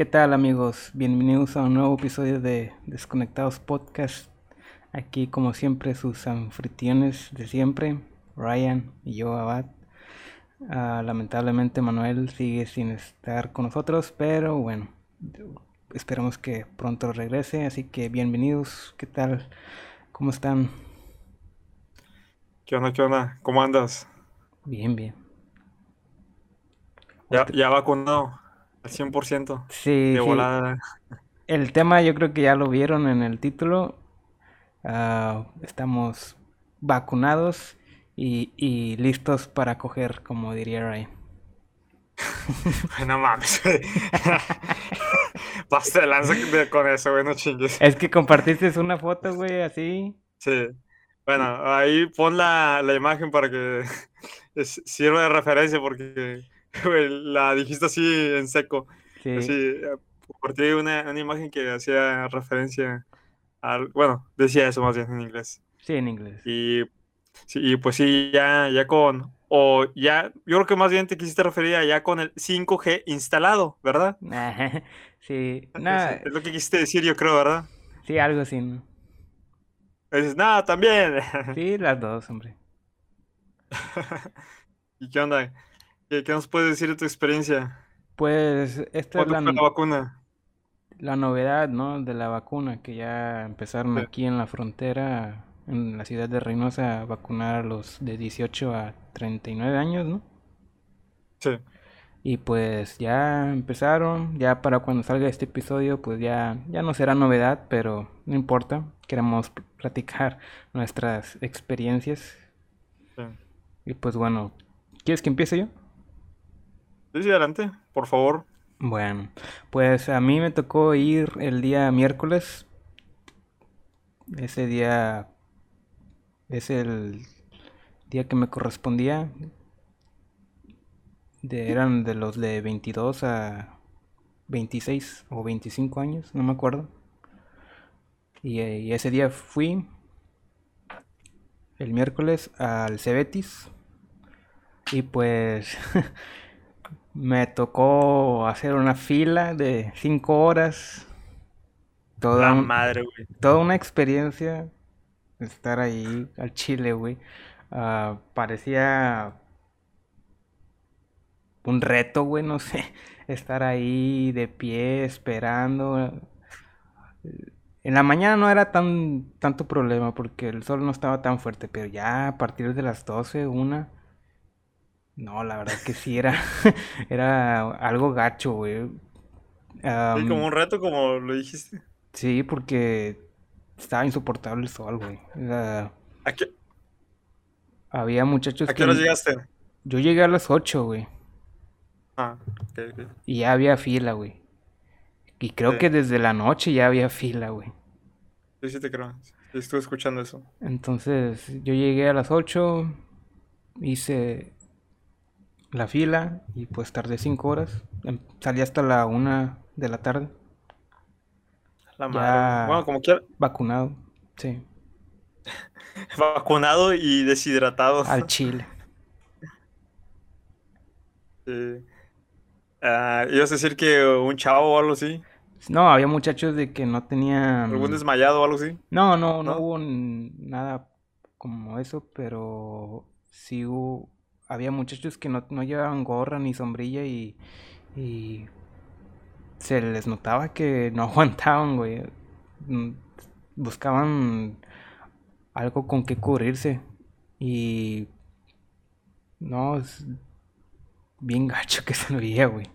¿Qué tal amigos? Bienvenidos a un nuevo episodio de Desconectados Podcast. Aquí como siempre sus anfitriones de siempre, Ryan y yo, Abad. Ah, lamentablemente Manuel sigue sin estar con nosotros, pero bueno, esperamos que pronto regrese. Así que bienvenidos, ¿qué tal? ¿Cómo están? ¿Qué onda, qué onda? ¿Cómo andas? Bien, bien. Ya, ya vacunado al 100%. Sí, De sí. volada. El tema yo creo que ya lo vieron en el título. Ah, estamos vacunados y, y listos para coger, como diría Ryan. Ay, no mames. Pasta de lanza con eso, güey, no chingues. Es que compartiste una foto, güey, así. Sí. Bueno, ahí pon la, la imagen para que sirva de referencia porque la dijiste así en seco. Sí. Así, eh, compartí una, una imagen que hacía referencia al... Bueno, decía eso más bien en inglés. Sí, en inglés. Y, sí, y pues sí, ya, ya con, o ya, yo creo que más bien te quisiste referir a ya con el 5G instalado, ¿verdad? Sí, Es, nada, es lo que quisiste decir, yo creo, ¿verdad? sí, algo así. ¿no? Dices, nada, también. Sí, las dos, hombre. ¿Y qué onda? ¿Qué, qué nos puedes decir de tu experiencia? Pues esta es ¿Cuándo la, vacuna? la novedad, ¿no? De la vacuna, que ya empezaron Sí, aquí en la frontera, en la ciudad de Reynosa, a vacunar a los de 18 a 39 años, ¿no? sí, Y pues ya empezaron, ya para cuando salga este episodio, pues ya, ya no será novedad, pero no importa, queremos pl- platicar nuestras experiencias. sí. Y pues bueno, ¿quieres que empiece yo? Sí, adelante, por favor. Bueno, pues a mí me tocó ir el día miércoles. Ese día es el día que me correspondía. De, eran de los de 22 a 26 o 25 años, no me acuerdo. Y, y ese día fui el miércoles al Cebetis. Y pues me tocó hacer una fila de 5 horas. Toda, La madre, güey. toda una experiencia estar ahí al Chile, güey. Ah, parecía un reto, güey, no sé. Estar ahí de pie esperando. En la mañana no era tan tanto problema porque el sol no estaba tan fuerte, pero ya a partir de las 12, una, no, la verdad que sí era era algo gacho, güey. Sí, como un reto, como lo dijiste. sí, porque estaba insoportable el sol, güey. Era- ¿A qué, había muchachos a qué que hora llegaste? yo llegué a las 8, güey, Ah, ok, ok. y ya había fila, güey. Y creo Sí, que desde la noche ya había fila, güey. sí, sí te creo. Estuve escuchando eso. Entonces, yo llegué a las 8, hice la fila y pues tardé 5 horas. Em- Salí hasta la una de la tarde, La madre. Bueno, como quiera, vacunado, sí, vacunado y deshidratado. al Chile. Sí. Ah, ibas a decir que un chavo o algo así, No, había muchachos de que no algún tenían... desmayado o algo así, No, no, no ¿no? hubo nada como eso, pero sí hubo... Había muchachos que no, no llevaban gorra ni sombrilla y, y se les notaba que no aguantaban, güey. Mm, Buscaban algo con que cubrirse y no, es bien gacho que se veía, güey.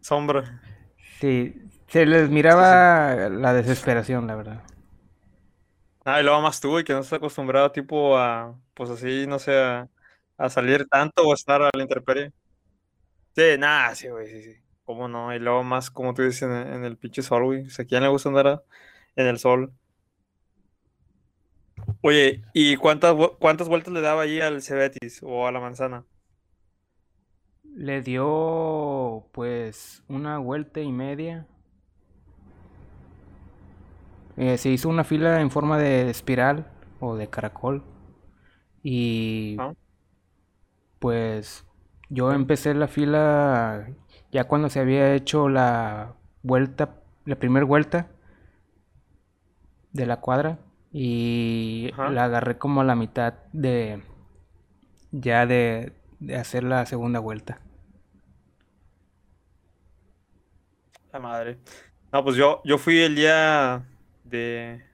Sombra. Sí, se les Sí, sí. miraba la desesperación, la verdad. Ah, y luego más tú, y que no estás acostumbrado tipo a, pues así, no sé, a, salir tanto o estar a la intemperie. Sí, nada, sí, güey, sí, sí. ¿Cómo no? Y luego más, como tú dices, en, el pinche sol, güey. O sea, ¿a quién le gusta andar en el sol? Oye, ¿y cuántas, cuántas vueltas le daba ahí al Cebetis o a la manzana? Le dio pues una vuelta y media. Eh, se hizo una fila en forma de espiral o de caracol. Y Ah, pues yo empecé la fila Ya cuando se había hecho la vuelta, la primera vuelta de la cuadra, y Ajá. la agarré como a la mitad de ya de, de hacer la segunda vuelta. La madre. No, pues yo, yo fui el día de.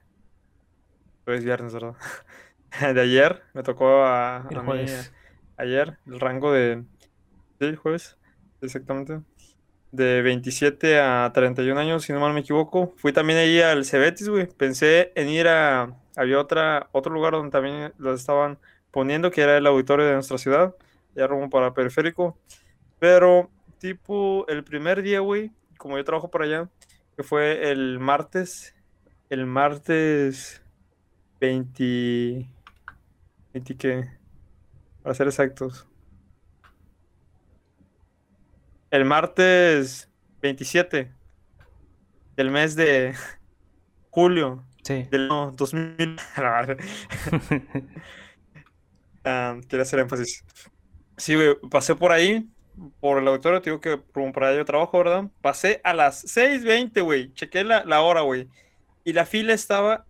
Pues viernes, ¿verdad? De ayer. Me tocó a, mí ayer el rango de. Sí, jueves. Exactamente. De 27 a 31 años, si no mal me equivoco. Fui también ahí al Cebetis, güey. Pensé en ir a. Había otra, otro lugar donde también los estaban poniendo, que era el auditorio de nuestra ciudad. Ya rumbo para periférico. Pero, tipo, el primer día, güey, como yo trabajo por allá, que fue el martes, el martes 20, 20 ¿qué? Para ser exactos. El martes 27 del mes de julio Sí. del no, 2000. a la madre. Ah, quería hacer énfasis. Sí, güey, pasé por ahí, por el auditorio, te digo que como por allá yo trabajo, ¿verdad? Pasé a las 6.20, güey, chequé la, la hora, güey, y la fila estaba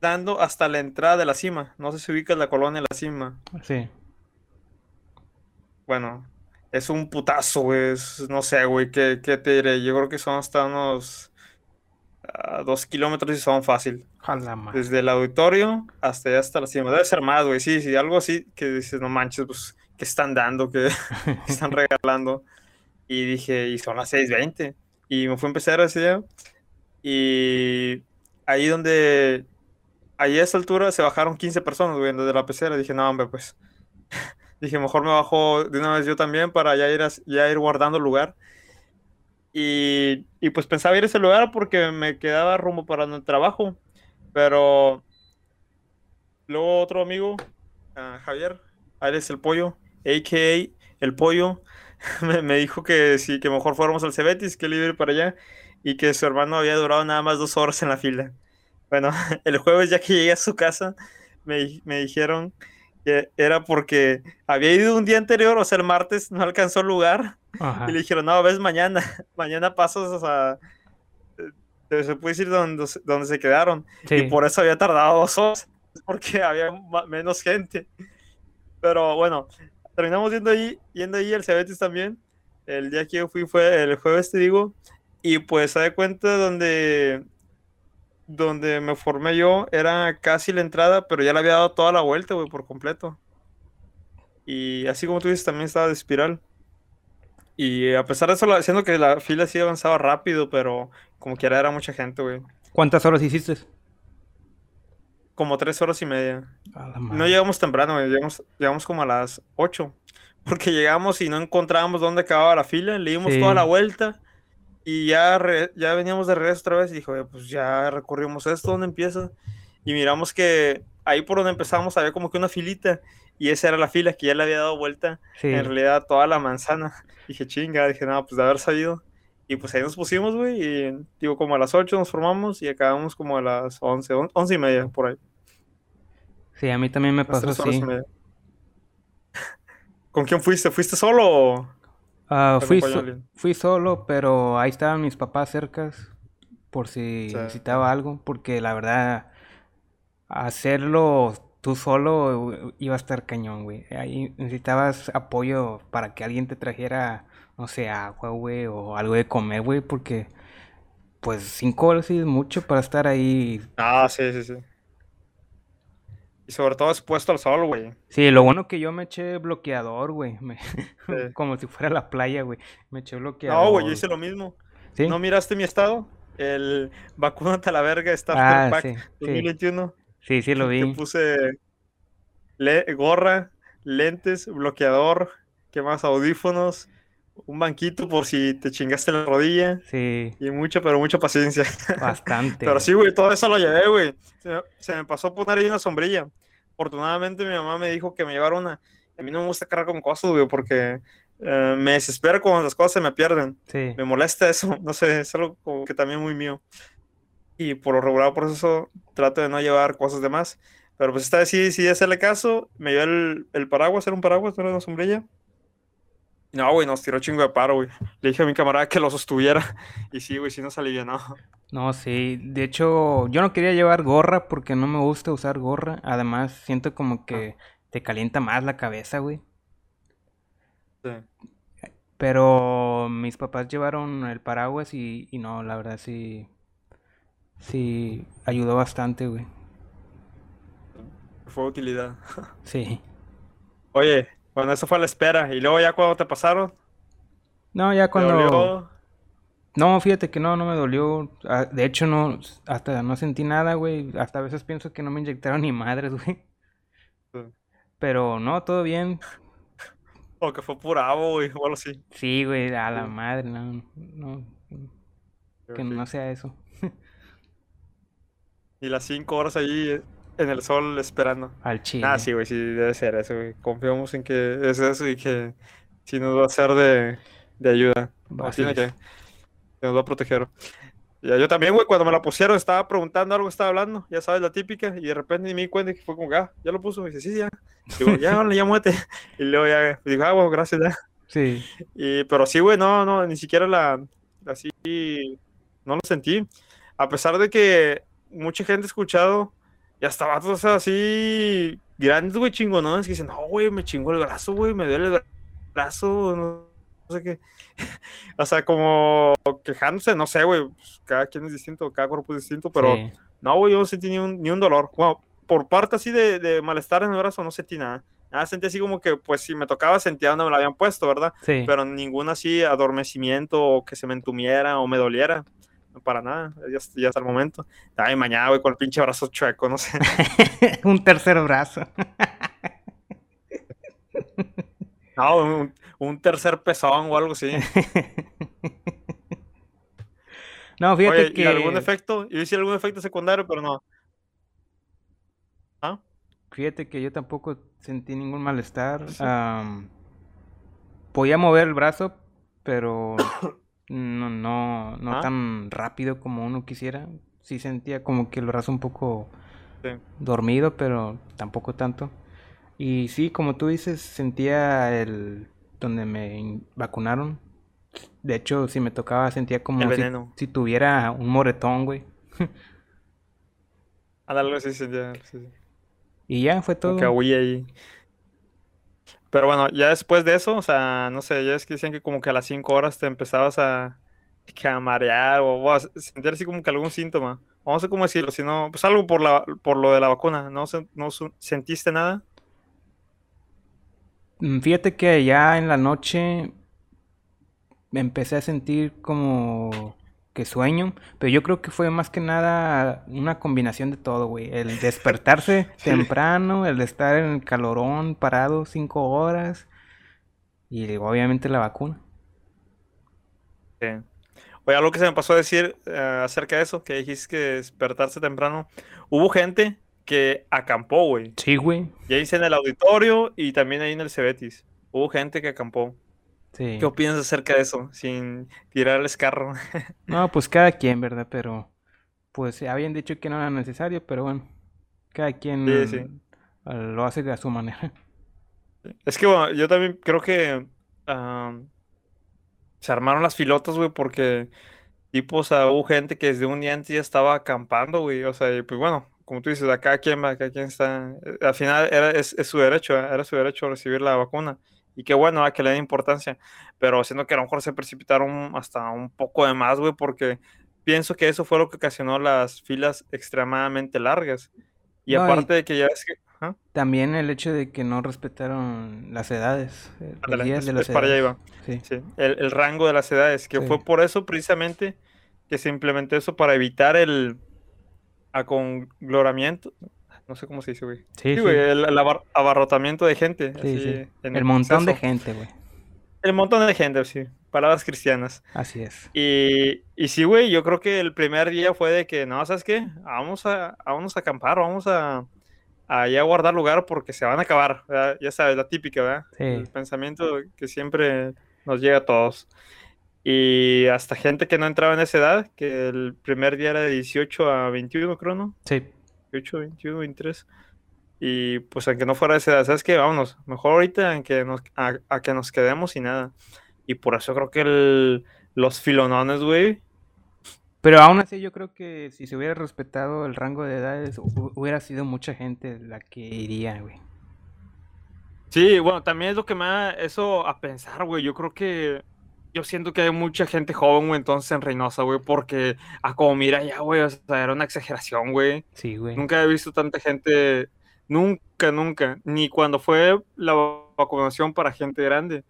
dando hasta la entrada de la cima. No sé si ubicas la colonia de la cima. Sí. Bueno, es un putazo, güey, es- no sé, güey, ¿qué, qué te diré? Yo creo que son hasta unos ah, dos kilómetros y son fácil. Desde el auditorio hasta allá hasta la cima. Debe ser más, güey. Sí, sí, algo así que dices, no manches, pues, ¿qué están dando? ¿Qué, qué están regalando? Y dije, y son las 6:20. Y me fui a empezar ese día. Y ahí donde, ahí a esa altura se bajaron 15 personas, güey, desde la pecera. Dije, no, hombre, pues. Dije, mejor me bajo de una vez yo también para ya ir, a- ya ir guardando lugar. Y, y pues pensaba ir a ese lugar porque me quedaba rumbo para el trabajo. Pero luego otro amigo, ah, Javier, él es el pollo, a.k.a. el pollo, me, me dijo que sí, que mejor fuéramos al Cebetis, que él para allá, y que su hermano había durado nada más dos horas en la fila. Bueno, el jueves ya que llegué a su casa, me, me dijeron que era porque había ido un día anterior, o sea, el martes, no alcanzó el lugar, Ajá. y le dijeron, no, ves mañana, mañana pasas a... Se puede decir donde, donde se quedaron. Sí. Y por eso había tardado dos horas, porque había menos gente. Pero bueno, terminamos yendo ahí, yendo ahí al Cebetis también. El día que yo fui fue el jueves, te digo. Y pues, se da cuenta donde, donde me formé yo, era casi la entrada, pero ya le había dado toda la vuelta, güey, por completo. Y así como tú dices, también estaba de espiral. Y a pesar de eso, siendo que la fila sí avanzaba rápido, pero como quiera era mucha gente, güey. ¿Cuántas horas hiciste? Como tres horas y media. No llegamos temprano, güey, llegamos, llegamos como a las 8. Porque llegamos y no encontrábamos dónde acababa la fila, le dimos Sí. toda la vuelta y ya, re- ya veníamos de regreso otra vez y dijo, "Oye, pues ya recorrimos esto, ¿dónde empieza? Y miramos que ahí por donde empezamos había como que una filita y esa era la fila que ya le había dado vuelta Sí. en realidad toda la manzana. Dije, chinga, dije, no, pues de haber sabido. Y pues ahí nos pusimos, güey, y digo, como a las 8 nos formamos y acabamos como a las 11, on- 11 y media, por ahí. Sí, a mí también me pasó así. ¿Con quién fuiste? ¿Fuiste solo Ah, fui, so- fui solo, pero ahí estaban mis papás cercas por si Sí. necesitaba algo, porque la verdad, hacerlo tú solo iba a estar cañón, güey. Ahí necesitabas apoyo para que alguien te trajera, no sé, agua, güey, o algo de comer, güey, porque pues cinco horas sí es mucho para estar ahí. Ah, sí, sí, sí. Y sobre todo expuesto al sol, güey. Sí, lo bueno que yo me eché bloqueador, güey, me- Sí. como si fuera la playa, güey. Me eché bloqueador. No, güey, yo hice lo mismo. ¿Sí? ¿No miraste mi estado? El vacúnate a la verga Starter Ah, Pack sí, sí. 2021. Sí, sí lo vi. puse le- gorra, lentes, bloqueador, ¿qué más? Audífonos, un banquito por si te chingaste la rodilla. Sí, Y mucha, pero mucha paciencia. bastante. Pero sí, güey, todo eso lo llevé, güey. Se, me- se me pasó a poner ahí una sombrilla. Afortunadamente mi mamá me dijo que me llevara una. A mí no me gusta cargar con cosas, güey, porque eh, me desespera cuando las cosas se me pierden. Sí. Me molesta eso, no sé, es algo como que también muy mío. Y por lo regular, por eso trato de no llevar cosas de más. Pero pues esta vez sí, sí hacerle caso. Me dio el, el paraguas, era un paraguas, no era una sombrilla. No, güey, nos tiró chingo de paro, güey. Le dije a mi camarada que lo sostuviera. Y sí, güey, sí nos alivianó. No, sí. De hecho, yo no quería llevar gorra porque no me gusta usar gorra. Además, siento como que te calienta más la cabeza, güey. Sí. Pero mis papás llevaron el paraguas y, y no, la verdad sí. Sí, ayudó bastante, güey. Fue utilidad. Sí. Oye, bueno, eso fue a la espera. Y luego ya cuando te pasaron, No, ya ¿te cuando. dolió? No, fíjate que no, no me dolió. Ah, De hecho, no, hasta no sentí nada, güey. Hasta a veces pienso que no me inyectaron ni madres, güey. Sí. Pero no, todo bien. O que fue pura avo, güey, o algo así. Sí, güey, a la Sí. madre, no, no, que no sea eso. Y las cinco horas ahí eh, en el sol esperando. Al chile. Ah, sí, güey, sí, debe ser eso, güey. Confiamos en que es eso y que sí nos va a ser de, de ayuda. Así que, que nos va a proteger. Ya, yo también, güey, cuando me la pusieron estaba preguntando algo, estaba hablando, ya sabes, la típica, y de repente me di cuenta que fue como, ah, ya lo puso, y dice, sí, ya. Digo, ya, ya muévete. Y luego ya, digo, ah, bueno, gracias, ya. Sí, Y, pero sí, güey, no, no, ni siquiera la, así, no lo sentí. A pesar de que mucha gente ha escuchado, y hasta vatos así, grandes, güey, chingonones, que dicen, no, güey, me chingó el brazo, güey, me duele el bra- brazo, no, no sé qué. o sea, como quejándose, no sé, güey, pues, cada quien es distinto, cada cuerpo es distinto, pero sí. no, güey, yo no sentí ni un, ni un dolor. Bueno, por parte así de, de malestar en el brazo, no sentí nada. Nada, sentí así como que, pues, si me tocaba, sentía donde me lo habían puesto, ¿verdad? Sí. Pero ningún así adormecimiento o que se me entumiera o me doliera. No, para nada, ya, ya hasta el momento. Ay, mañana, güey, con el pinche brazo chueco, no sé. Un tercer brazo. No, un, un tercer pezón o algo así. No, fíjate Oye, ¿y que. algún efecto? Yo hice algún efecto secundario, pero no. ¿Ah? Fíjate que yo tampoco sentí ningún malestar. podía mover el brazo, pero no, no, no Ah. tan rápido como uno quisiera. Sí sentía como que el brazo un poco Sí. dormido, pero tampoco tanto. Y sí, como tú dices, sentía el donde me vacunaron. De hecho, si me tocaba, sentía como si, si tuviera un moretón, güey. Ándale, sí, sí, ya, sí, sí. Y ya fue Como todo. que huí ahí. Pero bueno, ya después de eso, o sea, no sé, ya es que decían que como que a las 5 horas te empezabas a, que a marear o, o a sentir así como que algún síntoma. O No sé cómo decirlo, sino, pues algo por la, por lo de la vacuna. ¿No, no sentiste nada? Mm, Fíjate que ya en la noche me empecé a sentir como que sueño, pero yo creo que fue más que nada una combinación de todo, güey. El despertarse Sí. temprano, el de estar en el calorón parado cinco horas y obviamente la vacuna. Sí. Oye, algo que se me pasó a decir eh, acerca de eso, que dijiste que despertarse temprano. Hubo gente que acampó, güey. Sí, güey. Ya hice en el auditorio y también ahí en el Cebetis. Hubo gente que acampó. Sí. ¿Qué opinas acerca de eso? Sin tirar el escarro. No, pues cada quien, ¿verdad? Pero pues habían dicho que no era necesario, pero bueno, cada quien Sí, sí. eh, lo hace a su manera. Es que bueno, yo también creo que am, se armaron las filotas, güey, porque tipo, o sea, hubo gente que desde un día antes ya estaba acampando, güey. O sea, y pues bueno, como tú dices, a cada quien va, cada quien está. eh, Al final era, es, es su derecho, era su derecho a recibir la vacuna. Y qué bueno, a que le den importancia. Pero siento que a lo mejor se precipitaron hasta un poco de más, güey, porque pienso que eso fue lo que ocasionó las filas extremadamente largas. Y No, y- aparte de que ya es que. También el hecho de que no respetaron las edades, eh, los días es- de las es para allá edades. iba. Sí. Sí, el, el rango de las edades, que Sí. fue por eso precisamente que se implementó eso para evitar el acongloramiento, no sé cómo se dice, güey. Sí, Sí, güey, sí. el, el abar- abarrotamiento de gente. Sí, así, en El montón de gente, güey. El montón de gente, sí. Palabras cristianas. Así es. Y, y sí, güey, yo creo que el primer día fue de que, no, ¿sabes qué? Vamos a, vamos a acampar, vamos a, a ya guardar lugar porque se van a acabar. ¿verdad? Ya sabes, la típica, ¿verdad? Sí. El pensamiento que siempre nos llega a todos. Y hasta gente que no entraba en esa edad, que el primer día era de 18 a 21, creo, ¿no? Sí. 18, 21, 23. Y pues aunque no fuera esa edad, ¿sabes qué? Vámonos. Mejor ahorita en que nos, a, que nos quedemos y nada. Y por eso creo que el, los filonones, güey. Pero aún así yo creo que si se hubiera respetado el rango de edades, hubiera sido mucha gente la que iría, güey. Sí, bueno, también es lo que me da eso a pensar, güey. Yo creo que yo siento que hay mucha gente joven, güey, entonces en Reynosa, güey, porque a como mira ya, güey, o sea, era una exageración, güey. Sí, güey. Nunca he visto tanta gente, nunca, nunca, ni cuando fue la vacunación para gente grande.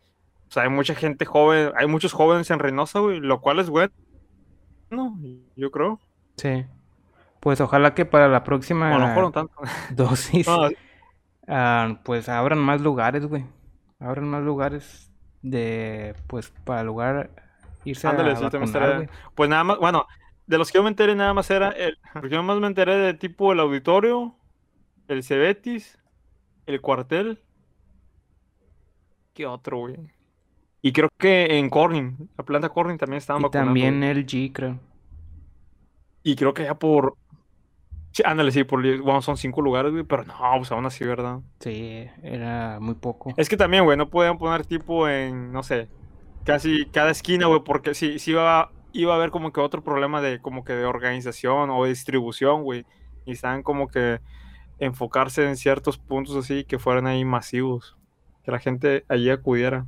O sea, hay mucha gente joven, hay muchos jóvenes en Reynosa, güey, lo cual es bueno, yo creo. Sí. Pues ojalá que para la próxima bueno, no fueron tanto. dosis, ah, pues abran más lugares, güey. Abran más lugares de, pues, para lugar irse a vacunar, Pues nada más, bueno, de los que yo me enteré nada más era el, porque yo más me enteré de tipo el auditorio, el Cebetis, el cuartel, ¿qué otro, güey? Y creo que en Corning, la planta Corning también estaban y también el G, creo. Y creo que ya por, Sí, ándale, sí, por, bueno, son cinco lugares, güey, pero no, pues aún así, ¿verdad? Sí, era muy poco. Es que también, güey, no podían poner tipo en, no sé, casi cada esquina, güey, porque sí, sí iba, iba a haber como que otro problema de como que de organización o de distribución, güey. Y estaban como que enfocarse en ciertos puntos así que fueran ahí masivos. Que la gente allí acudiera,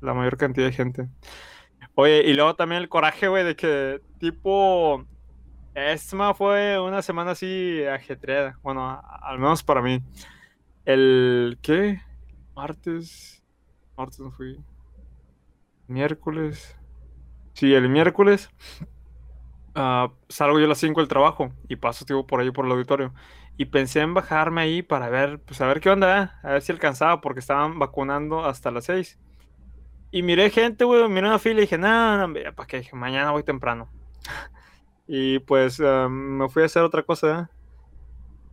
la mayor cantidad de gente. Oye, y luego también el coraje, güey, de que tipo esta fue una semana así ajetreada. Bueno, al menos para mí. El. ¿Qué? Martes. Martes no fui. Miércoles. Sí, el miércoles. Ah, salgo yo a las 5 del trabajo y paso tipo, por ahí por el auditorio. Y pensé en bajarme ahí para ver, pues a ver qué onda, a ver si alcanzaba, porque estaban vacunando hasta las 6. Y miré gente, güey, miré una fila y dije, nada, no, ¿para qué? Dije, mañana voy temprano. Y pues ah, me fui a hacer otra cosa.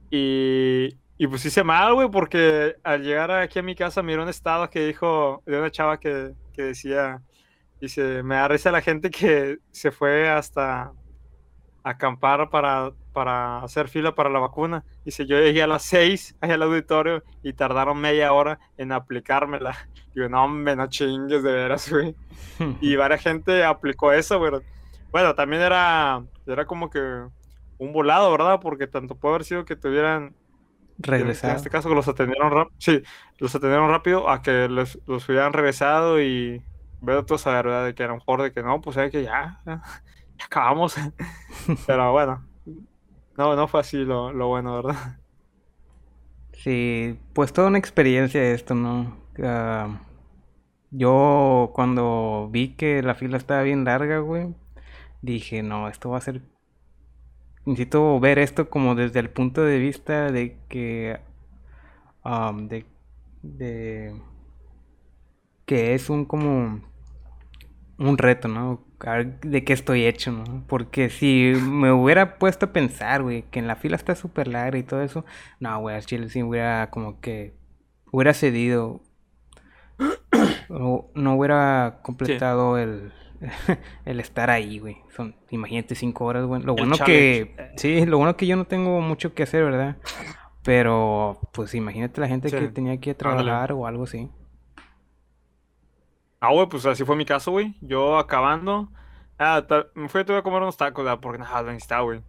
Y, y pues hice mal, güey, porque al llegar aquí a mi casa miré un estado que dijo, de una chava que, que decía, dice, me da risa la gente que se fue hasta acampar para, para hacer fila para la vacuna. Dice, yo llegué a las seis allá al auditorio y tardaron media hora en aplicármela. Digo, no, me no chingues de veras, güey. y varias gente aplicó eso, güey. Bueno, también era era como que un volado, ¿verdad? Porque tanto puede haber sido que tuvieran regresado. En este caso que los atendieron rápido. Sí, los atendieron rápido a que los, los hubieran regresado y veo toda esa verdad de que a lo mejor de que no, pues hay que ya, ya, acabamos. Pero bueno, no, no fue así lo, lo, bueno, ¿verdad? Sí, pues toda una experiencia esto, ¿no? Uh, yo cuando vi que la fila estaba bien larga, güey, dije, no, esto va a ser... Necesito ver esto como desde el punto de vista de que... Um, de, de... Que es un como... Un reto, ¿no? De qué estoy hecho, ¿no? Porque si me hubiera puesto a pensar, güey, que en la fila está súper larga y todo eso, no, güey, al chile sí hubiera como que... Hubiera cedido. o no hubiera completado el el estar ahí, güey. Son, imagínate, cinco horas, güey. Lo bueno que, sí, lo bueno que yo no tengo mucho que hacer, ¿verdad? Pero, pues imagínate la gente que tenía que trabajar o algo así. Ah, güey, pues así fue mi caso, güey. Yo acabando, ah, me fui a comer unos tacos, ¿verdad? Porque nada, no necesitaba, güey.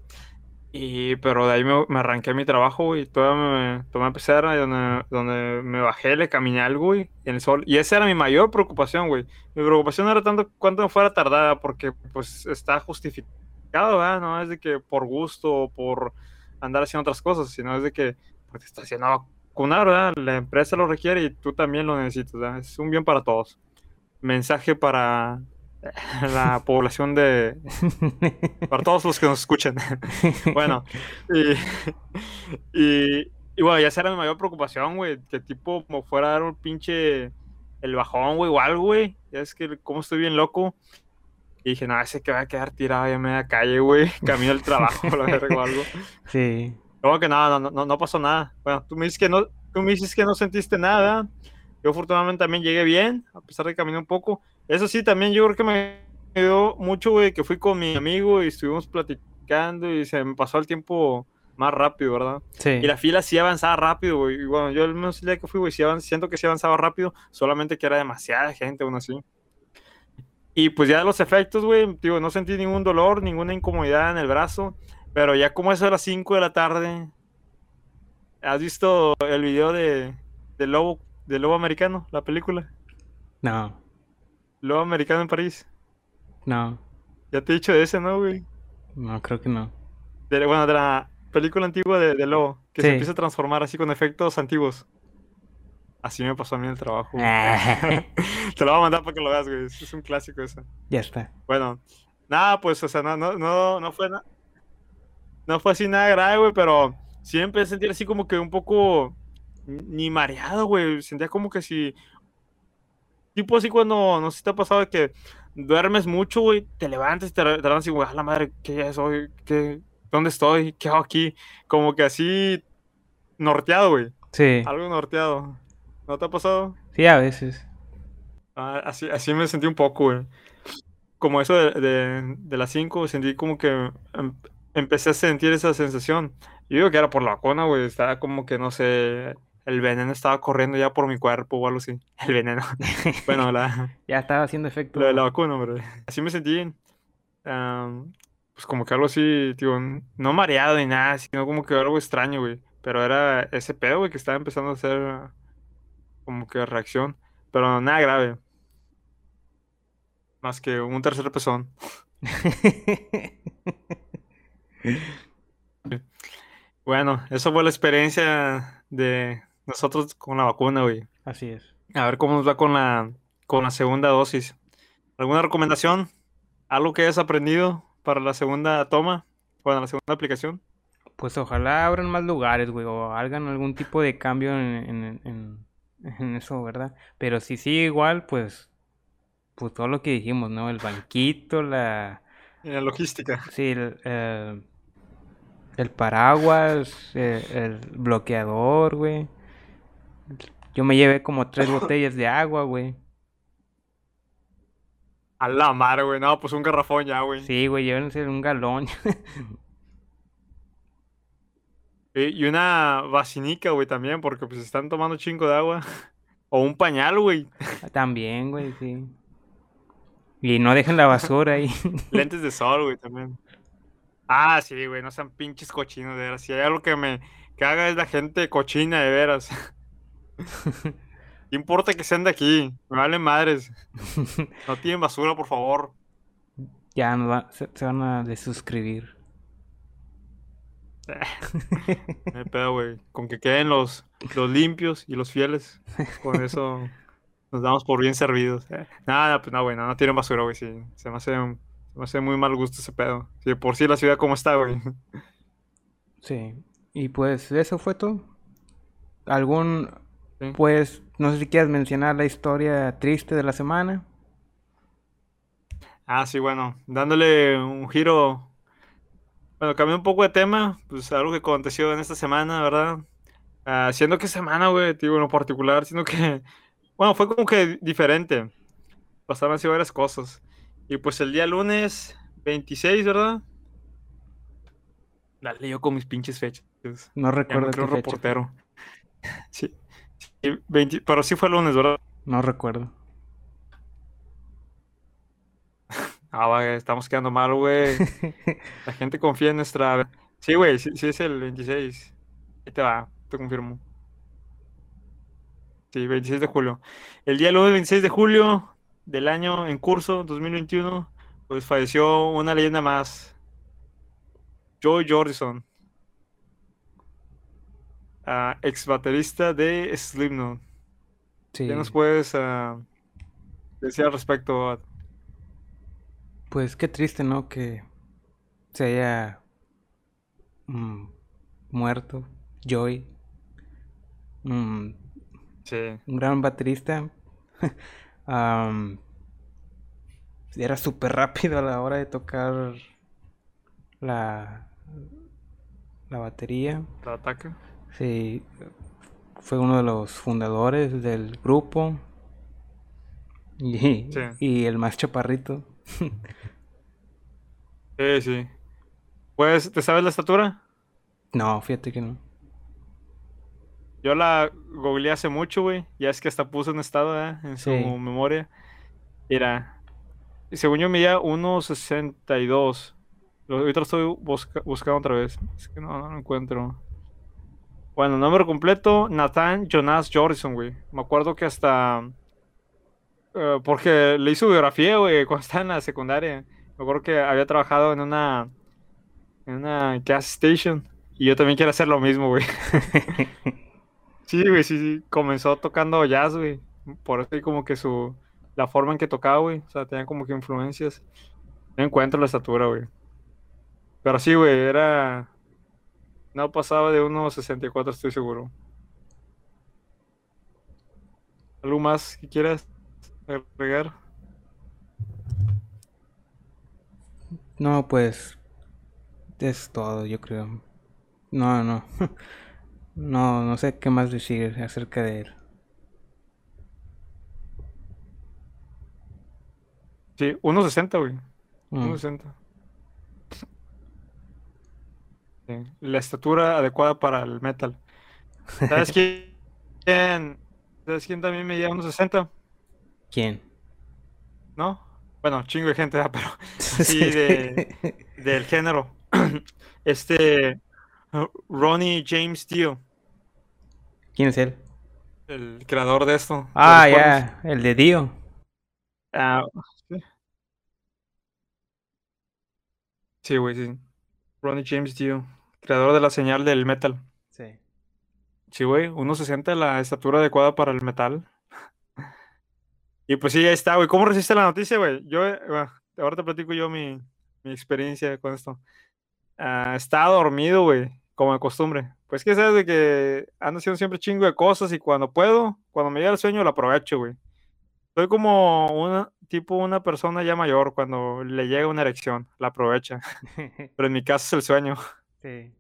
Y, pero de ahí me, me arranqué mi trabajo, y Todavía me tomé a pecera, donde, donde me bajé, le caminé algo, güey, el sol. Y esa era mi mayor preocupación, güey. Mi preocupación era tanto cuánto me fuera tardada, porque pues está justificado, ¿verdad? No es de que por gusto o por andar haciendo otras cosas, sino es de que pues, te está haciendo vacunar, ¿verdad? La empresa lo requiere y tú también lo necesitas, ¿verdad? Es un bien para todos. Mensaje para la población de... para todos los que nos escuchen. bueno, y, y, bueno, ya será mi mayor preocupación, güey, que tipo como fuera a dar un pinche el bajón, güey, o algo, güey. Ya es que como estoy bien loco. Y dije, no, ese que va a quedar tirado ya en media calle, güey, camino al trabajo, la verga o algo. Sí. Luego que nada, no, no, no pasó nada. Bueno, tú me dices que no, tú me dices que no sentiste nada. Yo afortunadamente también llegué bien, a pesar de caminar un poco. Eso sí, también yo creo que me dio mucho, güey, que fui con mi amigo y estuvimos platicando y se me pasó el tiempo más rápido, ¿verdad? Sí. Y la fila sí avanzaba rápido, güey. Y bueno, yo el menos día que fui, güey, sí siento que sí avanzaba rápido, solamente que era demasiada gente, aún así. Y pues ya los efectos, güey, digo, no sentí ningún dolor, ninguna incomodidad en el brazo, pero ya como eso de las 5 de la tarde, ¿has visto el video de, de Lobo, de Lobo Americano, la película? No, Lobo Americano en París. no, Ya te he dicho de ese, ¿no, güey? no, creo que no. De, bueno, de la película antigua de, de Lobo, que se empieza a transformar así con efectos antiguos. Así me pasó a mí en el trabajo. Ah, Te lo voy a mandar para que lo veas, güey. Es un clásico eso. ya está. Bueno, nada, pues, o sea, no, no, no, no fue nada. No fue así nada grave, güey, pero sí empecé a sentir así como que un poco ni mareado, güey. Sentía como que si. Tipo así cuando, no sé si te ha pasado que duermes mucho, güey, te levantas y te, te levantas y, güey, a la madre, ¿qué es hoy? ¿Qué, ¿Dónde estoy? ¿Qué hago aquí? Como que así norteado, güey. Sí, Algo norteado. ¿No te ha pasado? sí, a veces. Ah, así, así me sentí un poco, güey. Como eso de, de, de las 5, sentí como que em- empecé a sentir esa sensación. Yo digo que era por la vacuna, güey. Estaba como que, no sé, el veneno estaba corriendo ya por mi cuerpo o algo así. El veneno. Bueno, la, Ya estaba haciendo efecto. lo de la vacuna, hombre. Así me sentí. am, pues como que algo así, tío, no mareado ni nada, sino como que algo extraño, güey. Pero era ese pedo, güey, que estaba empezando a hacer como que reacción. Pero nada grave. Más que un tercer pezón. Bueno, eso fue la experiencia de nosotros con la vacuna, güey. Así es. A ver cómo nos va con la, con la segunda dosis. ¿Alguna recomendación? ¿Algo que hayas aprendido para la segunda toma? Bueno, la segunda aplicación. Pues ojalá abran más lugares, güey, o hagan algún tipo de cambio en, en, en- en eso, ¿verdad? Pero si sigue igual, pues, pues todo lo que dijimos, ¿no? El banquito, la, la logística. sí, el, el- el paraguas, el, el bloqueador, güey. Yo me llevé como tres botellas de agua, güey. A la madre, güey. No, pues un garrafón ya, güey. Sí, güey, llévense un galón. Y una vacinica, güey, también, porque pues están tomando chingo de agua. O un pañal, güey. También, güey, sí. Y no dejen la basura ahí. Lentes de sol, güey, también. Ah, sí, güey, no sean pinches cochinos, de veras. Si hay algo que me que haga es la gente cochina, de veras. ¿Qué importa que sean de aquí? Me valen madres. No tienen basura, por favor. Ya nos va- se, se van a desuscribir. No hay pedo, güey. Con que queden los, los limpios y los fieles. Con eso nos damos por bien servidos. Eh, Nada, pues no, güey, no, no tienen basura, güey, sí. Se me hace, se me hace muy mal gusto ese pedo. Sí, por sí la ciudad como está, güey. Sí. Y pues eso fue todo. ¿Algún, Sí. pues, no sé si quieres mencionar la historia triste de la semana? Ah, sí, bueno, dándole un giro. Bueno, cambié un poco de tema, pues algo que aconteció en esta semana, ¿verdad? Ah, siendo que semana, güey, digo, en lo particular, siendo que, bueno, fue como que diferente. Pasaron así varias cosas. Y pues el día lunes 26, ¿verdad? La leo con mis pinches fechas. No Ya recuerdo me creo qué reportero. Sí, 20 pero sí fue el lunes, ¿verdad? No recuerdo. Ah, güey, estamos quedando mal, güey. La gente confía en nuestra. Sí, güey, sí, sí es el 26. Ahí te va, te confirmo. Sí, 26 de julio. El día lunes 26 de julio del año en curso, 2021, pues falleció una leyenda más. Joy Jordison. Ah, ex baterista de Slipknot. Sí. ¿Qué nos puedes ah, decir al respecto? Pues qué triste, ¿no? Que se haya mm, muerto Joy. Mm, Sí. un gran baterista. Era súper rápido a la hora de tocar la, la batería. ¿La ataca? Sí, fue uno de los fundadores del grupo. Y, Sí. y el más chaparrito. Sí, sí. Pues, ¿te sabes la estatura? No, fíjate que no. Yo la googleé hace mucho, güey. Ya es que hasta puso un estado ¿eh? en su Sí. memoria. Era. Según yo medía 1.62. Lo- Ahorita lo estoy busca- buscando otra vez. Es que no, no lo encuentro. Bueno, nombre completo: Nathan Jonas Jorgensen, güey. Me acuerdo que hasta. eh, porque le hizo biografía, güey, cuando estaba en la secundaria. Me acuerdo que había trabajado en una. En una gas station. Y yo también quiero hacer lo mismo, güey. Sí, güey, sí, sí. Comenzó tocando jazz, güey. Por eso hay como que su... La forma en que tocaba, güey. O sea, tenía como que influencias. No encuentro la estatura, güey. Pero sí, güey, era... No pasaba de 1.64, estoy seguro. ¿Algo más que quieras agregar? No, pues es todo, yo creo. No, no. No, no sé qué más decir acerca de él. Sí, 1.60, güey. Mm. 1.60. Sí, La estatura adecuada para el metal. ¿Sabes quién? ¿Sabes quién también medía 1.60? ¿Quién? ¿no? Bueno, chingo de gente, ¿verdad? pero sí, de, del género. Este Ronnie James Dio, ¿Quién es él? el creador de esto. Ah, ya, el de Dio. Ah, sí. Sí, güey, sí. Ronnie James Dio, creador de la señal del metal. Sí. Sí, güey, 1.60 la estatura adecuada para el metal. Y pues sí, ahí está, güey. ¿Cómo resiste la noticia, güey? Yo, eh, bueno, ahora te platico yo mi, mi experiencia con esto. Ah, estaba dormido, güey, como de costumbre. Pues que sabes de que ando haciendo siempre chingo de cosas y cuando puedo, cuando me llega el sueño, lo aprovecho, güey. Soy como una, tipo una persona ya mayor, cuando le llega una erección, la aprovecha. Pero en mi caso es el sueño. Sí.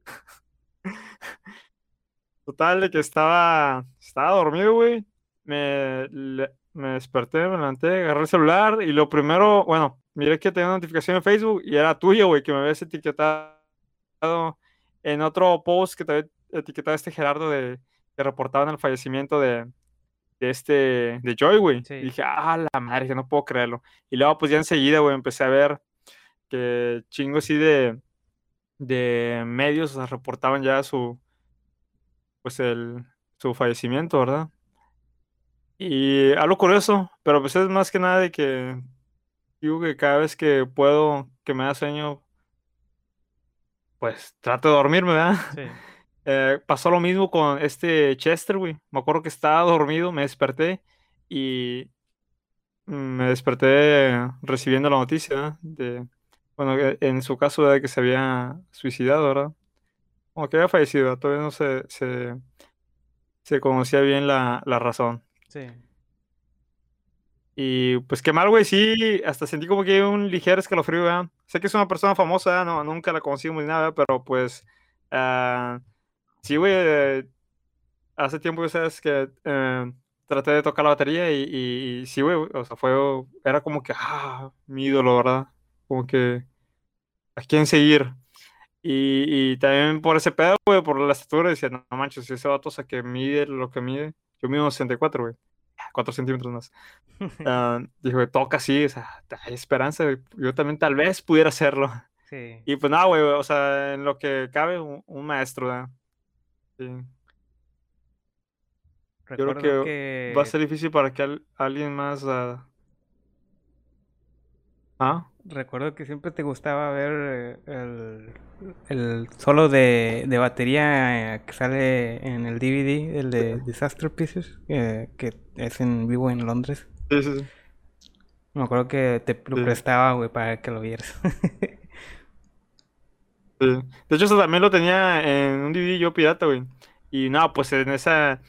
Total, de que estaba, estaba dormido, güey. Me, le- me desperté, me levanté, agarré el celular y lo primero, bueno, miré que tenía una notificación en Facebook y era tuya, güey, que me habías etiquetado en otro post que te había etiquetado este Gerardo de que reportaban el fallecimiento de, de este, de Joy, güey. Sí. Y dije, ah, la madre, que no puedo creerlo. Y luego, pues ya enseguida, güey, empecé a ver que chingo así de, de medios o sea, reportaban ya su, pues el, su fallecimiento, ¿verdad? Y algo curioso, pero pues es más que nada de que digo que cada vez que puedo, que me da sueño, pues trato de dormirme, ¿verdad? Sí. Eh, pasó lo mismo con este Chester, güey. Me acuerdo que estaba dormido, me desperté y me desperté recibiendo la noticia de, bueno, que en su caso de que se había suicidado, ¿verdad? Como que había fallecido, ¿verdad? todavía no se, se, se conocía bien la, la razón. Sí. Y pues qué mal, güey, sí, hasta sentí como que un ligero escalofrío, ¿verdad? Sé que es una persona famosa. No, nunca la conocimos ni nada, pero pues, ah, sí, güey, eh, hace tiempo sabes que eh, traté de tocar la batería y, y- y sí, güey, o sea, fue, era como que, ah, mi ídolo, ¿verdad? Como que, ¿a quién seguir? Y, y también por ese pedo, güey, por la estatura, decía, no, no manches, ese vato, o sea, que mide lo que mide, yo mido 64, güey, 4 centímetros más. Ah, dijo, toca así, o sea, hay esperanza, güey, yo también tal vez pudiera hacerlo. Sí. Y pues nada, güey, o sea, en lo que cabe, un, un maestro, ¿verdad? Sí. Yo creo Recuerdo que va a ser difícil para que al- alguien más... ah, ¿Ah? recuerdo que siempre te gustaba ver eh, el, el solo de, de batería eh, que sale en el DVD, el de Disaster Pieces, eh, que es en vivo en Londres. Sí, sí, sí. Me acuerdo que te lo prestaba, güey, para que lo vieras. Sí. De hecho, eso también lo tenía en un DVD yo pirata, güey. Y nada, pues en esa,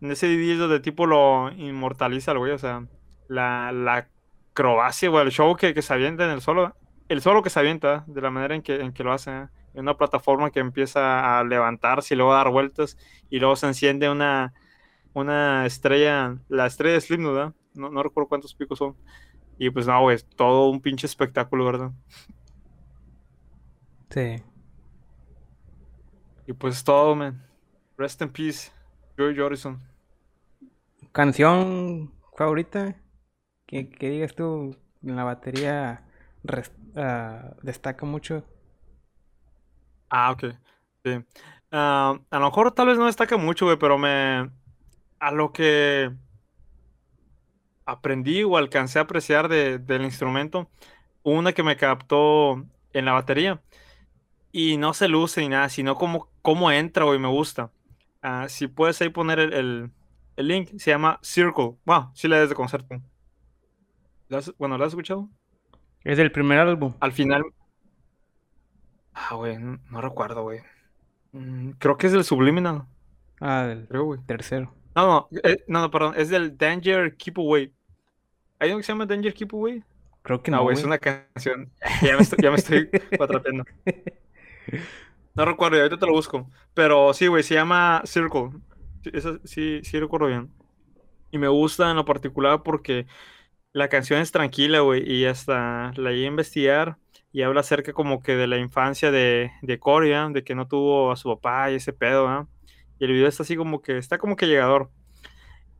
en ese DVD es donde tipo lo inmortaliza, güey. O sea, la, la acrobacia, güey, el show que, que se avienta en el solo. El solo que se avienta, de la manera en que, en que lo hace. ¿eh? En una plataforma que empieza a levantarse y luego a dar vueltas. Y luego se enciende una, una estrella, la estrella de ¿verdad? No, no recuerdo cuántos picos son. Y pues no, güey, todo un pinche espectáculo, ¿verdad? Sí. Y pues es todo, man. Rest in peace, Joey Jordison. ¿Canción favorita? Que digas tú en la batería ah, destaca mucho. Ah, ok. Sí. Ah, a lo mejor tal vez no destaca mucho, güey, pero me. A lo que aprendí o alcancé a apreciar de- del instrumento, una que me captó en la batería. Y no se luce ni nada, sino como cómo entra, güey, me gusta. Ah, si puedes ahí poner el, el- el link, se llama Circle. Wow, sí le des de concierto. ¿Lo has- bueno, ¿lo has escuchado? Es del primer álbum. Al final. Ah, güey, no, no recuerdo, güey. Mm, creo que es del Subliminal, Ah, del creo, güey. tercero. No, no, eh, no, no, perdón, es del Danger Keep Away. ¿Hay uno que se llama Danger Keep Away? Creo que No, no, güey, es una canción. Ya me estoy, ya me estoy. No recuerdo, ahorita te lo busco. Pero sí, güey, se llama Circle. Sí, sí, sí recuerdo bien. Y me gusta en lo particular porque la canción es tranquila, güey, y hasta la llegué a investigar y habla acerca como que de la infancia de, de Corey, ¿ah? de que no tuvo a su papá y ese pedo, ¿ah? Y el video está así como que, está como que llegador.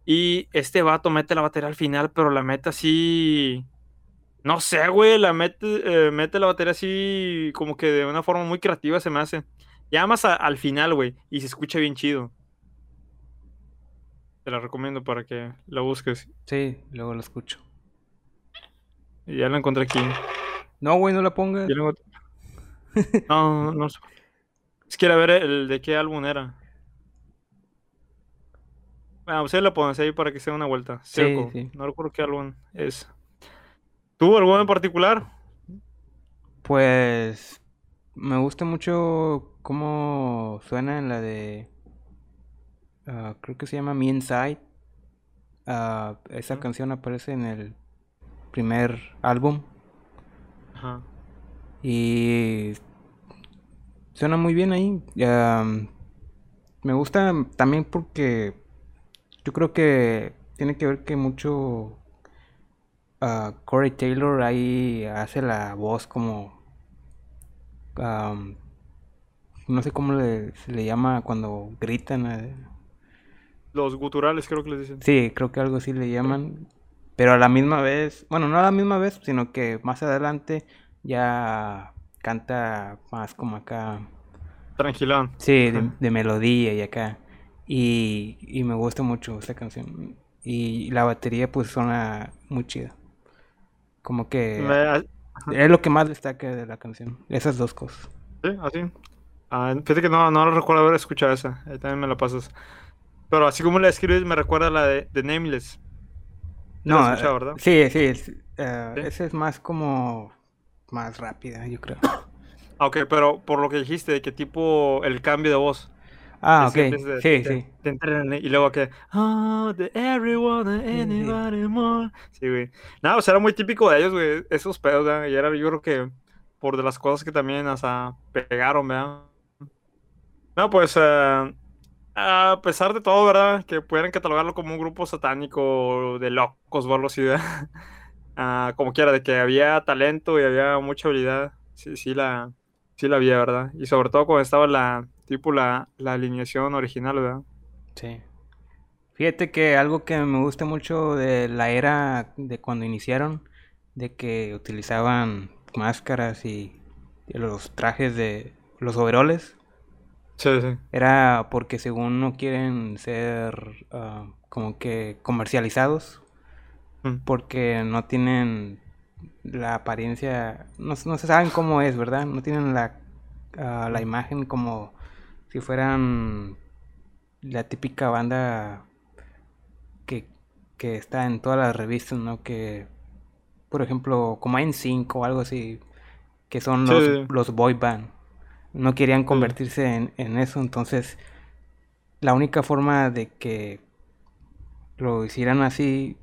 Y este vato mete la batería al final, pero la mete así, no sé, güey, la mete, eh, mete la batería así como que de una forma muy creativa se me hace. Ya más a- al final, güey, y se escucha bien chido. Te la recomiendo para que la busques. Sí, luego lo escucho. Y ya la encontré aquí. No, güey, no la pongas. La. No, no, no. sé. Es que era ver el de qué álbum era. Bueno, pues ahí la pones ahí para que sea una vuelta. Sí, sí. No recuerdo qué álbum es. ¿Tú alguno en particular? Pues me gusta mucho cómo suena en la de... ah, creo que se llama Me Inside. Ah, esa canción aparece en el primer álbum Ajá. y suena muy bien ahí. Me gusta también porque yo creo que tiene que ver que mucho ah, Corey Taylor ahí hace la voz como am, no sé cómo le, se le llama cuando gritan. eh. Los guturales creo que les dicen. Sí, creo que algo así le llaman. Pero a la misma vez, bueno, no a la misma vez, sino que más adelante ya canta más como acá. Tranquilón. Sí, de, de melodía y acá. Y, y me gusta mucho esta canción. Y la batería pues suena muy chida. Como que Me- es lo que más destaca de la canción. Esas dos cosas. Sí, así. Ah, fíjate que no, no recuerdo haber escuchado esa. Ahí también me la pasas. Pero así como la escribes, me recuerda a la de, de Nameless. La No, escuchado, eh, ¿verdad? sí, sí, es, eh, Sí. esa es más como más rápida, yo creo. Ah, ok, pero por lo que dijiste, de que tipo el cambio de voz. Ah, ok, sí, sí. y luego que. Oh, the everyone, sí. anybody more. Sí, güey. Nada, o sea, era muy típico de ellos, güey. Esos pedos, ¿verdad? Y era, yo creo que por de las cosas que también, sea, pegaron, ¿verdad? No, pues, eh, a pesar de todo, ¿verdad? Que pudieran catalogarlo como un grupo satánico de locos o algo así, ¿verdad? Ah, como quiera, de que había talento y había mucha habilidad. Sí, sí la, sí la había, ¿verdad? Y sobre todo cuando estaba la, tipo, la, la alineación original, ¿verdad? Sí. Fíjate que algo que me gusta mucho de la era de cuando iniciaron, de que utilizaban máscaras y y los trajes de los overoles, Sí, sí. era porque según no quieren ser ah, como que comercializados, Mm. porque no tienen la apariencia, no, no se saben cómo es, ¿verdad? No tienen la, ah, la imagen como si fueran la típica banda que, que está en todas las revistas, ¿no? Que, por ejemplo, como en 5 o algo así, que son los, sí. los boy band. No querían Sí. convertirse en, en eso, entonces la única forma de que lo hicieran así,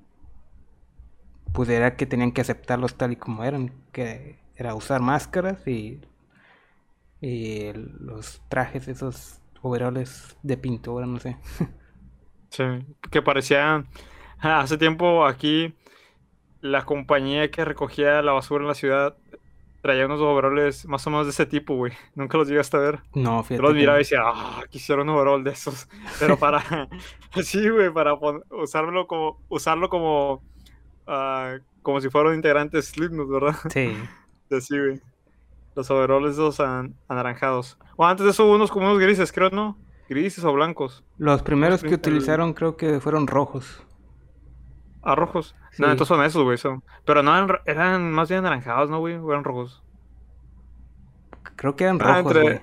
pues era que tenían que aceptarlos tal y como eran, que era usar máscaras y, el- los trajes, esos overoles de pintura, no sé. Sí, que parecía hace tiempo aquí la compañía que recogía la basura en la ciudad traía unos overoles más o menos de ese tipo, güey. Nunca los llegaste a ver. No, Yo fíjate. los que miraba y decía, ah, quisiera un overall de esos. Pero para, sí, güey, para usarlo como, usarlo como, ah, como si fuera un integrante de Slipknot, ¿verdad? Sí. Así, güey. Los overoles esos an- anaranjados. O antes de eso hubo unos como unos grises, creo, ¿no? Grises o blancos. Los primeros que utilizaron creo que fueron rojos. Ah, rojos. No, entonces son esos, güey. Son. Pero no, eran, eran más bien anaranjados, ¿no, güey? O eran rojos. Creo que eran Ah, rojos, entre- güey.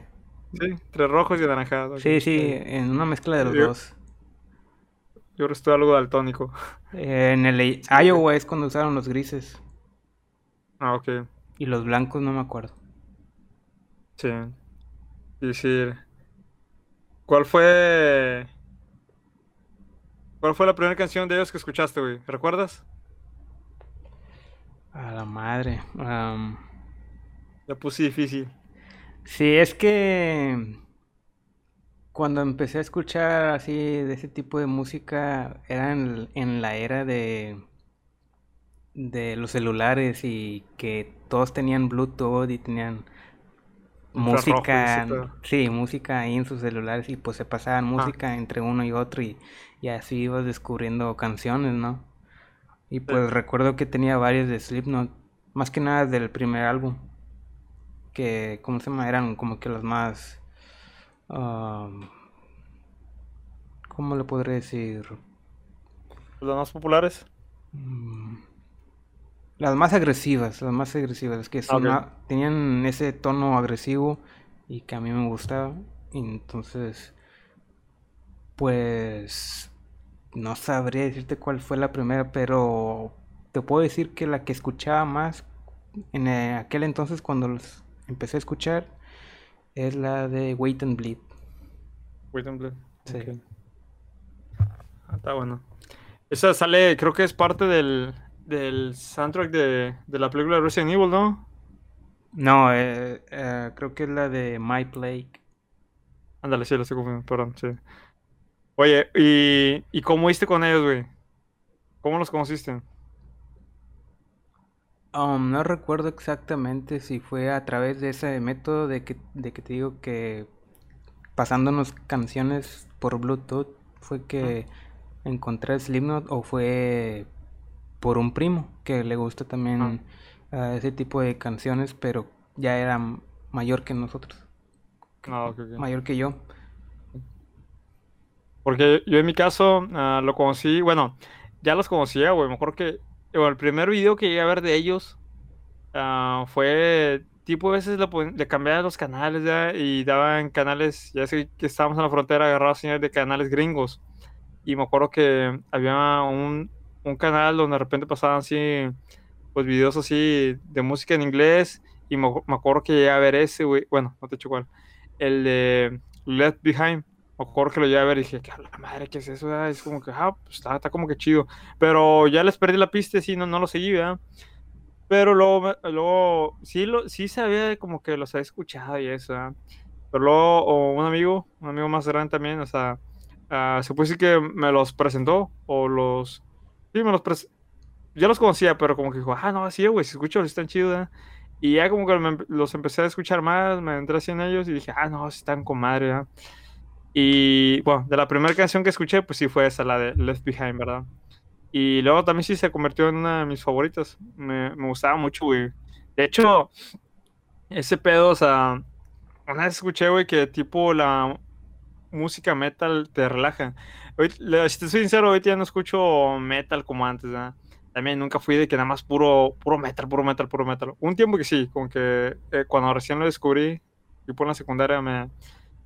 Sí, entre rojos y anaranjados. Sí, sí, en una mezcla de los Yo- dos. Yo estoy algo daltónico. Eh, En el Iowa es cuando usaron los grises. Ah, ok. Y los blancos no me acuerdo. Sí. Y sí. ¿Cuál fue. ¿Cuál fue la primera canción de ellos que escuchaste, güey? ¿Recuerdas? A la madre. am, Ya puse difícil. Sí, es que cuando empecé a escuchar así de ese tipo de música era en, en la era de de los celulares y que todos tenían Bluetooth y tenían música, sí, música ahí en sus celulares y pues se pasaban música entre uno y otro y, y así ibas descubriendo canciones, ¿no? Y pues recuerdo que tenía varias de Slipknot, más que nada del primer álbum, que, ¿cómo se llama? Eran como que las más, um, ¿cómo le podré decir? ¿Los más populares? Mm, Las más agresivas, las más agresivas, que Ah, tenían ese tono agresivo y que a mí me gustaba. Y entonces, pues, no sabría decirte cuál fue la primera, pero te puedo decir que la que escuchaba más en eh, aquel entonces cuando los empecé a escuchar es la de Wait and Bleed. Wait and Bleed. Sí. Ah, está bueno. Esa sale, creo que es parte del, del soundtrack de, de la película de Resident Evil, ¿no? No, eh, eh, creo que es la de My Plague. Ándale, sí, lo estoy confundiendo, perdón, sí. Oye, ¿y, y cómo viste con ellos, güey? ¿Cómo los conociste? Um, no recuerdo exactamente si fue a través de ese método de que, de que te digo que pasándonos canciones por Bluetooth fue que encontré Slipknot o fue por un primo que le gusta también ah, ese tipo de canciones, pero ya era mayor que nosotros, ok. mayor que yo. Porque yo en mi caso ah, lo conocí, bueno, ya los conocía, güey. Mejor que bueno, el primer video que llegué a ver de ellos ah, fue tipo a veces le, cambiaban los canales ya, y daban canales, ya sé que estábamos en la frontera agarrados señales de canales gringos. Y me acuerdo que había un, un canal donde de repente pasaban así, pues videos así de música en inglés. Y me, me acuerdo que llegué a ver ese, güey. Bueno, no te echo cuál. El de Left Behind. Me acuerdo que lo llegué a ver y dije, ¿qué a la madre, ¿qué es eso? ah?". Es como que, ah, pues está, está como que chido. Pero ya les perdí la pista y sí, no, no lo seguí, ¿verdad? Pero luego, luego sí, lo, sí sabía como que los había escuchado y eso, ¿verdad? Pero luego o un amigo, un amigo más grande también, o sea, ah, se puede decir que me los presentó o los... Sí, me los presentó. Yo los conocía, pero como que dijo, ah, no, sí, güey, si escucho, están chidos, ¿verdad? Y ya como que los empecé a escuchar más, me entré así en ellos y dije, ah, no, están con madre, ¿verdad? Y bueno, de la primera canción que escuché, pues sí fue esa, la de Left Behind, ¿verdad? Y luego también sí se convirtió en una de mis favoritas. Me, me gustaba mucho, güey. De hecho, ese pedo, o sea, una vez escuché, güey, que tipo la música metal te relaja. Hoy, si te soy sincero, ahorita ya no escucho metal como antes, ¿verdad? También nunca fui de que nada más puro, puro metal, puro metal, puro metal. Un tiempo que sí, como que eh, cuando recién lo descubrí, tipo en la secundaria, me,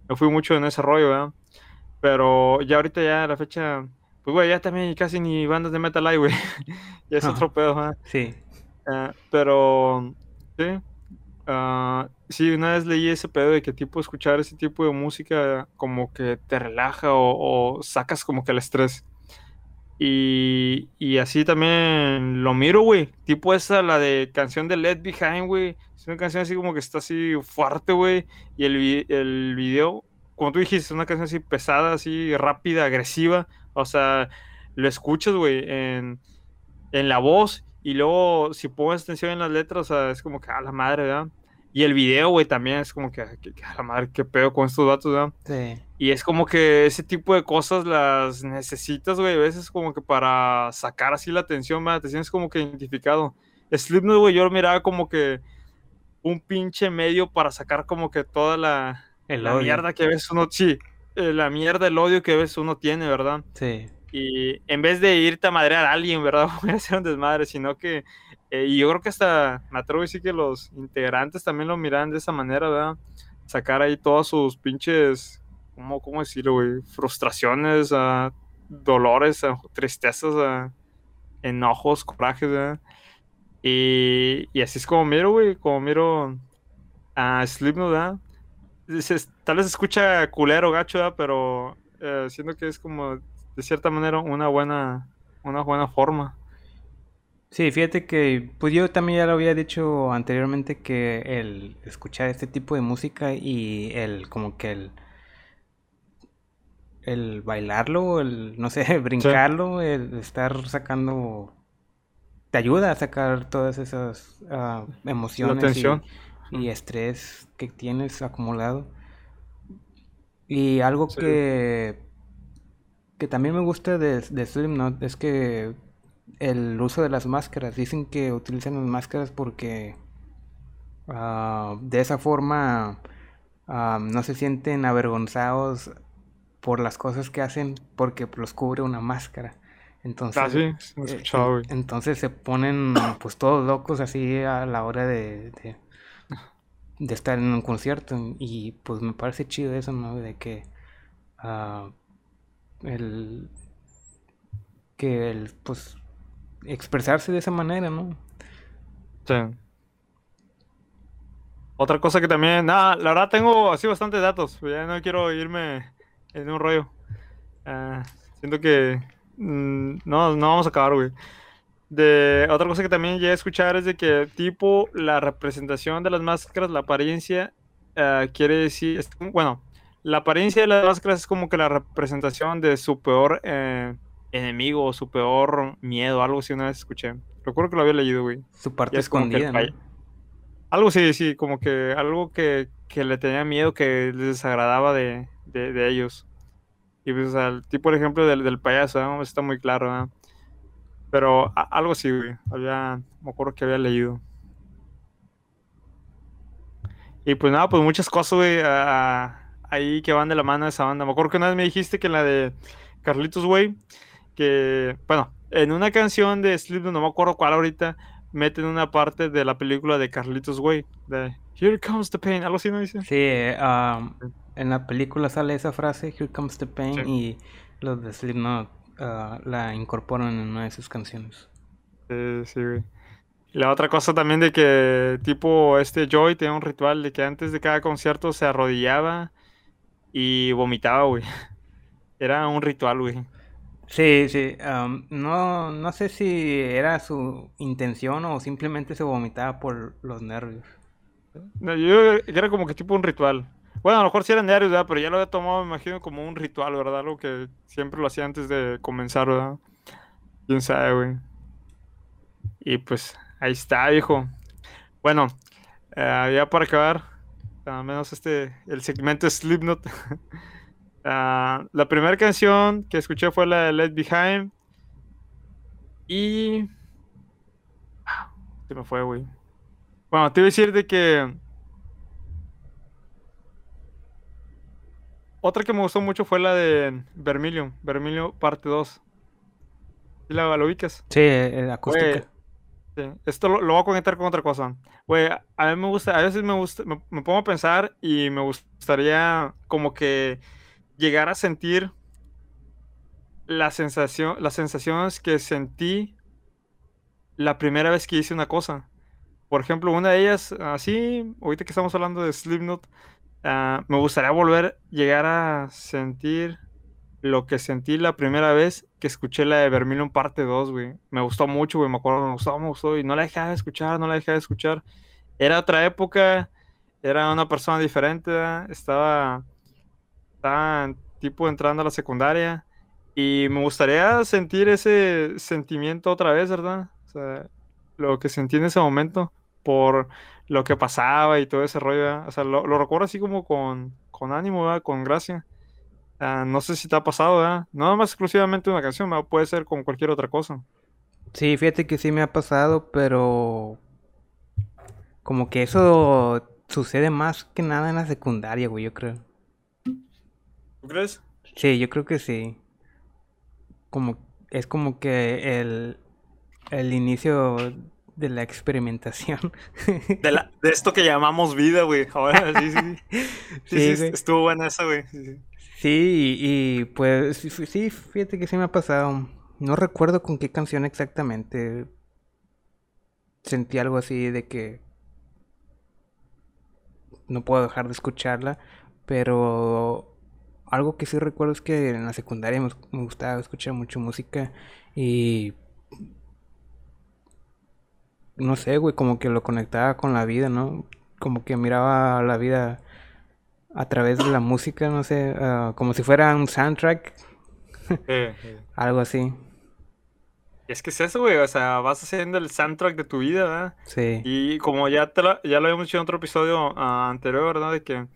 me fui mucho en ese rollo, ¿verdad? Pero ya ahorita ya a la fecha, pues güey, ya también casi ni bandas de metal hay, güey. ya es Ajá. otro pedo, ¿verdad? Sí, Ah, pero, sí, una vez leí ese pedo de que tipo escuchar ese tipo de música como que te relaja o, sacas como que el estrés. Y, y así también lo miro, güey. Tipo esa, la de canción de Let Behind, güey. Es una canción así como que está así fuerte, güey. Y el, el video, como tú dijiste, es una canción así pesada, así rápida, agresiva. O sea, lo escuchas, güey, en, en la voz Y luego, si pones atención en las letras, es como que a la madre, ¿verdad? Y el video, güey, también es como que, que, que a la madre, qué pedo con estos datos, ¿verdad? Sí. Y es como que ese tipo de cosas las necesitas, güey, a veces como que para sacar así la atención, ¿verdad? Te sientes como que identificado. Slipknot, güey, yo lo miraba como que un pinche medio para sacar como que toda la, El la mierda que a veces uno, sí, eh, la mierda, el odio que a veces uno tiene, ¿verdad? Sí. Y en vez de irte a madrear a alguien, ¿verdad? Voy a hacer un desmadre, sino que, eh, y yo creo que hasta, me atrevo a que los integrantes también lo miran de esa manera, ¿verdad? Sacar ahí todos sus pinches, ¿cómo, cómo decirlo, güey? Frustraciones, ah, dolores, ah, tristezas, ah, enojos, corajes, ¿verdad? Y, así es como miro, güey, como miro a Slipknot, ¿verdad? Tal vez escucha culero, gacho, ¿verdad? Pero eh, siento que es como, de cierta manera, una buena, una buena forma. Sí, fíjate que, pues yo también ya lo había dicho anteriormente que el escuchar este tipo de música y el, como que el, el bailarlo, el, no sé, brincarlo, el estar sacando, te ayuda a sacar todas esas ah, emociones y- y, estrés que tienes acumulado. Y algo Sí. que, que también me gusta de, de Slipknot es que el uso de las máscaras. Dicen que utilizan las máscaras porque ah, de esa forma ah, no se sienten avergonzados por las cosas que hacen porque los cubre una máscara. Entonces, Ah, sí, he eh, escuchado, entonces se ponen pues todos locos así a la hora de, de, de estar en un concierto. Y pues me parece chido eso, ¿no? De que ah, el que el pues expresarse de esa manera, ¿no? Sí. Otra cosa que también, nada, la verdad tengo así bastantes datos, ya no quiero irme en un rollo. Ah, siento que mm, no, no vamos a acabar, güey. De otra cosa que también llegué a escuchar es de que tipo la representación de las máscaras, la apariencia, ah, quiere decir, bueno, la apariencia de las máscaras es como que la representación de su peor eh, enemigo o su peor miedo, algo así una vez escuché. Recuerdo que lo había leído, güey. Su parte como que escondida, Algo sí, sí, como que algo que, que le tenía miedo, que les desagradaba de, de, de ellos. Y pues, o sea, el tipo, por ejemplo, del, del payaso, ¿no? está muy claro, ¿no? Pero a- algo sí, güey. Había, me acuerdo que había leído. Y pues nada, pues muchas cosas, güey, a- ahí que van de la mano esa banda. Me acuerdo que una vez me dijiste que en la de Carlitos, güey, que, bueno, en una canción de Slipknot, no me acuerdo cuál ahorita, meten una parte de la película de Carlitos Way, de Here Comes the Pain, algo así, ¿no dice? Sí, um, en la película sale esa frase, Here Comes the Pain, Sí. y los de Slipknot ah, la incorporan en una de sus canciones. Sí, sí, güey. La otra cosa también de que, tipo, este Joy tenía un ritual de que antes de cada concierto se arrodillaba y vomitaba, güey. Era un ritual, güey. Sí, sí, um, no, no sé si era su intención o simplemente se vomitaba por los nervios. No, yo era como que tipo un ritual. Bueno, a lo mejor sí eran diarios, ¿verdad? Pero ya lo había tomado, me imagino, como un ritual, ¿verdad? Algo que siempre lo hacía antes de comenzar, ¿verdad? Quién sabe, güey. Y pues, ahí está, viejo. Bueno, eh, ya para acabar, al menos este, el segmento Slipknot. Ah, la primera canción que escuché fue la de Left Behind. Y. Ah, Se me fue, güey. Bueno, te iba a decir de que. Otra que me gustó mucho fue la de Vermilion. Vermilion parte 2. ¿Y la lo ubicas? Sí, eh, la acústica. Sí, Esto lo, lo voy a conectar con otra cosa. Güey, a mí me gusta, a veces me gusta, me, pongo a pensar y me gustaría como que llegar a sentir sensación, las sensaciones que sentí la primera vez que hice una cosa. Por ejemplo, una de ellas, así, ahorita que estamos hablando de Slipknot, ah, me gustaría volver, llegar a sentir lo que sentí la primera vez que escuché la de Vermilion parte 2, güey. Me gustó mucho, güey, me acuerdo, me gustó, me gustó, y no la dejaba de escuchar, no la dejaba de escuchar. Era otra época, era una persona diferente, ¿verdad? estaba, estaba tipo entrando a la secundaria, y me gustaría sentir ese sentimiento otra vez, ¿verdad? O sea, lo que sentí en ese momento por lo que pasaba y todo ese rollo, ¿verdad? O sea, lo, lo recuerdo así como con, con ánimo, ¿verdad? Con gracia. Ah, no sé si te ha pasado, ¿verdad? No nada más exclusivamente una canción, ¿verdad? puede ser con cualquier otra cosa. Sí, fíjate que sí me ha pasado, pero como que eso sucede más que nada en la secundaria, güey, yo creo. ¿Tú crees? Sí, yo creo que sí. Como es como que el, el inicio de la experimentación. De, la, de esto que llamamos vida, güey. Ahora sí, sí. Sí, Sí, sí, estuvo buena esa, güey. Sí, sí. Sí, y, pues sí, fíjate que sí me ha pasado. No recuerdo con qué canción exactamente. Sentí algo así de que no puedo dejar de escucharla, pero algo que sí recuerdo es que en la secundaria me, me gustaba escuchar mucho música y no sé, güey, como que lo conectaba con la vida, ¿no? Como que miraba la vida a través de la música, no sé, ah, como si fuera un soundtrack, Eh, eh. algo así. Es que es eso, güey. O sea, vas haciendo el soundtrack de tu vida, ¿verdad? Sí, Y como ya, te lo, ya lo habíamos dicho en otro episodio ah, anterior, ¿verdad? De que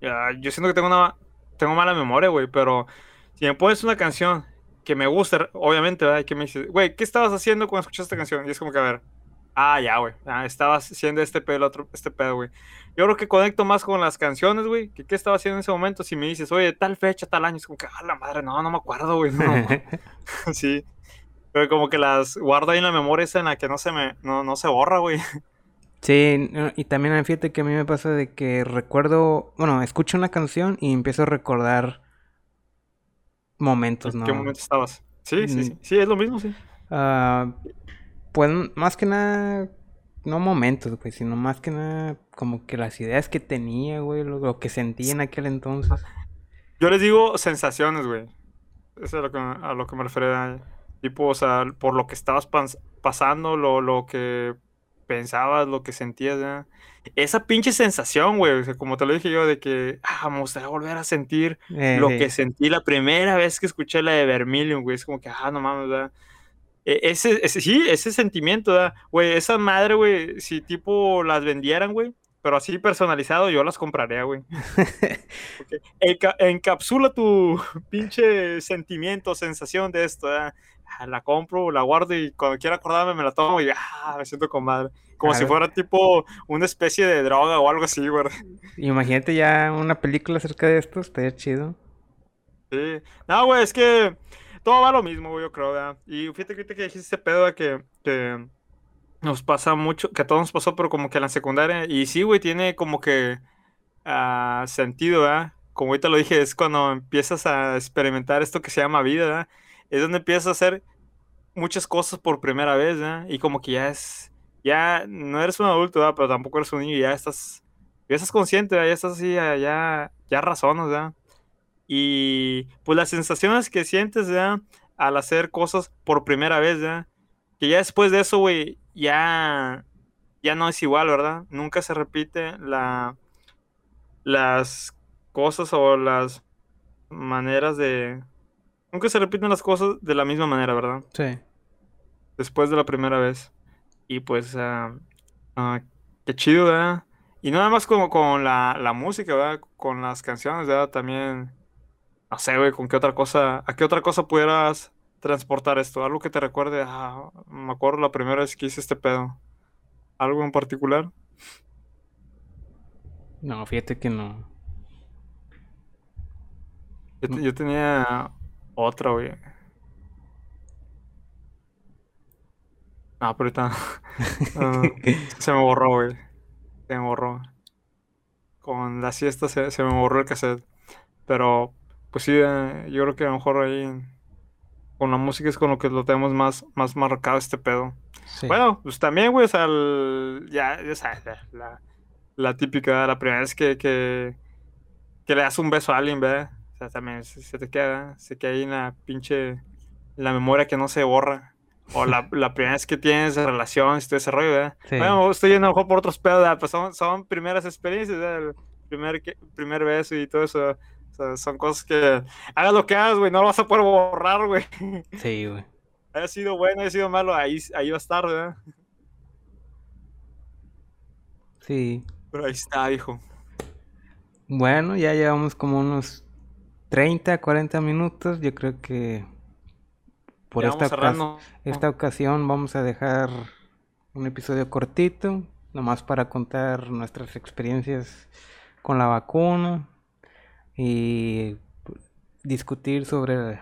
ya, yo siento que tengo una tengo mala memoria, güey, pero si me pones una canción que me gusta, obviamente, ¿verdad? Y que me dices, güey, ¿qué estabas haciendo cuando escuchaste esta canción? Y es como que, a ver, ah, ya, güey, ah, estabas haciendo este pedo, otro, este pedo, güey. Yo creo que conecto más con las canciones, güey, que qué estaba haciendo en ese momento. Si me dices, oye, tal fecha, tal año, es como que, ah, la madre, no, no me acuerdo, güey, no, no. sí. Pero como que las guardo ahí en la memoria esa en la que no se me, no, no se borra, güey. Sí, no, y también fíjate que a mí me pasa de que recuerdo, bueno, escucho una canción y empiezo a recordar momentos, ¿En qué ¿no? momento estabas? Sí, sí, Mm, sí, sí, es lo mismo, sí. ah, pues más que nada, no momentos, güey, sino más que nada como que las ideas que tenía, güey, lo, lo que sentía en aquel entonces. Yo les digo sensaciones, güey. Eso es a lo que, a lo que me refería. Tipo, o sea, por lo que estabas pas- pasando, lo, lo que pensabas, lo que sentías, ¿ya? Esa pinche sensación, güey, o sea, como te lo dije yo, de que, ah, me gustaría volver a sentir Eh, lo que sentí la primera vez que escuché la de Vermilion, güey. Es como que, ah, no mames, ¿verdad? E- Ese, ese, sí, ese sentimiento. Güey, esa madre, güey, si tipo las vendieran, güey, pero así personalizado, yo las compraría, güey. Encapsula tu pinche sentimiento, sensación de esto, ¿verdad? Ah, La compro, la guardo y cuando quiera acordarme me la tomo y ah, me siento con madre. Como si fuera tipo una especie de droga o algo así, güey. Imagínate ya una película acerca de esto, estaría chido. Sí. No, güey, es que todo va lo mismo, güey, yo creo, ¿verdad? Y fíjate que dijiste ese pedo de que, que nos pasa mucho, que a todos nos pasó, pero como que en la secundaria, y sí, güey, tiene como que ah, sentido, ¿verdad? Como ahorita lo dije, es cuando empiezas a experimentar esto que se llama vida, ¿verdad? Es donde empiezas a hacer muchas cosas por primera vez, ¿verdad? Y como que ya es, ya no eres un adulto, ¿verdad? Pero tampoco eres un niño, ya estás, ya estás consciente, ¿verdad? Ya estás así, ya, ya, ya razonas, ¿verdad? Y pues las sensaciones que sientes, ¿verdad? Al hacer cosas por primera vez, ¿verdad? Que ya después de eso, güey, ya, ya no es igual, ¿verdad? Nunca se repite la, las cosas o las maneras de... Nunca se repiten las cosas de la misma manera, ¿verdad? Sí. Después de la primera vez. Y pues, ah, qué chido, ¿verdad? Y nada más como con la, la música, ¿verdad? Con las canciones, ¿verdad? También, no sé, güey, con qué otra cosa, a qué otra cosa pudieras transportar esto. Algo que te recuerde, ah, me acuerdo la primera vez que hice este pedo. ¿Algo en particular? No, fíjate que no. Yo, yo tenía otra, güey. Ah, pero ahorita ah, se me borró, güey. Se me borró. Con la siesta se, se me borró el cassette. Pero, pues sí, eh, yo creo que a lo mejor ahí con la música es con lo que lo tenemos más, más marcado este pedo. Sí. Bueno, pues también, güey, o sea, el- ya, ya sabes, la, la, la típica, la primera vez que, que, que le das un beso a alguien, ¿verdad? O sea, también se, se te queda, se queda ahí en la pinche, la memoria que no se borra. O la, la primera vez que tienes relaciones y todo ese rollo, ¿verdad? Sí. Bueno, estoy yendo a lo mejor por otros pedos, ¿verdad? Pues son, son primeras experiencias, ¿verdad? El primer, primer beso y todo eso. O sea, son cosas que, hagas lo que hagas, güey, no lo vas a poder borrar, güey. Sí, güey. haya sido bueno, haya sido malo, ahí, ahí va a estar, ¿verdad? Sí. Pero ahí está, hijo. Bueno, ya llevamos como unos 30, 40 minutos. Yo creo que por esta, esta ocasión vamos a dejar un episodio cortito, nomás para contar nuestras experiencias con la vacuna y discutir sobre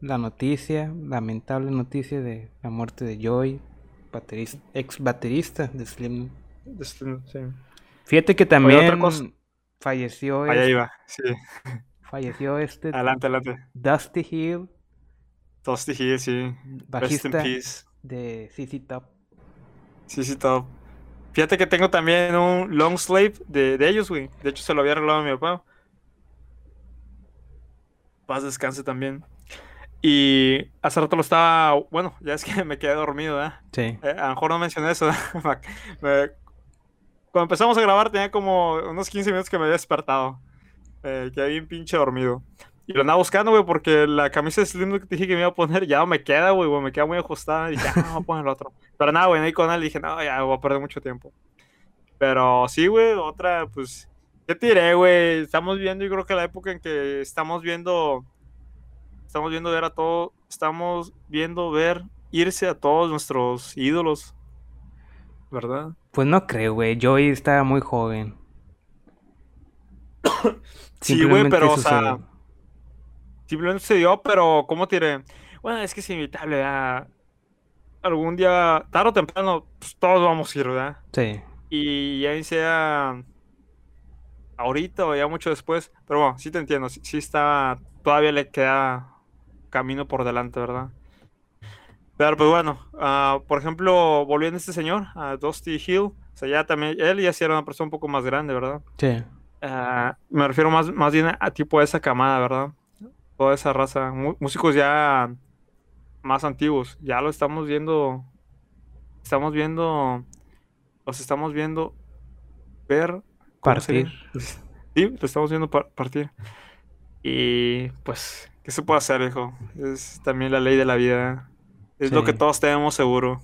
la noticia, lamentable noticia de la muerte de Joy, baterista, ex baterista de Slim. Este, sí. Fíjate que también cosa. falleció, Allá es- iba. Sí. falleció este Adelante, adelante. Dusty Hill, Toasty Hill, sí. Rest in bajista peace. de CC Top. Sí, todo. Fíjate que tengo también un long slave de, de ellos, güey. De hecho, se lo había arreglado a mi papá. Paz descanse también. Y hace rato lo estaba. Bueno, ya es que me quedé dormido, ¿eh? Sí. Eh, a lo mejor no mencioné eso. Me- Cuando empezamos a grabar tenía como unos 15 minutos que me había despertado. Eh, quedé bien pinche dormido. Y lo andaba buscando, güey, porque la camisa de Slim que te dije que me iba a poner ya no me queda, güey, me queda muy ajustada. Y dije, ah, voy a poner el otro. Pero nada, güey, ahí con él dije, no, ya voy a perder mucho tiempo. Pero sí, güey, otra, pues, ¿qué te diré, güey? Estamos viendo, yo creo que la época en que estamos viendo, estamos viendo ver a todos, estamos viendo ver irse a todos nuestros ídolos, ¿verdad? Pues no creo, güey. Joey estaba muy joven. Sí, güey, pero, o sea, simplemente se dio, pero, ¿cómo te diré? Bueno, es que es inevitable, ¿verdad? Algún día, tarde o temprano, pues todos vamos a ir, ¿verdad? Sí. Y ya sea ahorita o ya mucho después, pero bueno, sí te entiendo, sí, sí está, todavía le queda camino por delante, ¿verdad? Pero pues bueno, ah, por ejemplo, volviendo a este señor, a Dusty Hill, o sea, ya también, él ya sí era una persona un poco más grande, ¿verdad? Sí. Ah, me refiero más, más bien a tipo de esa camada, ¿verdad? Toda esa raza, músicos ya más antiguos, ya lo estamos viendo, estamos viendo, los estamos viendo ver. Partir. Sí, lo estamos viendo par- partir. Y pues, ¿qué se puede hacer, hijo? Es también la ley de la vida. Es lo que todos tenemos seguro.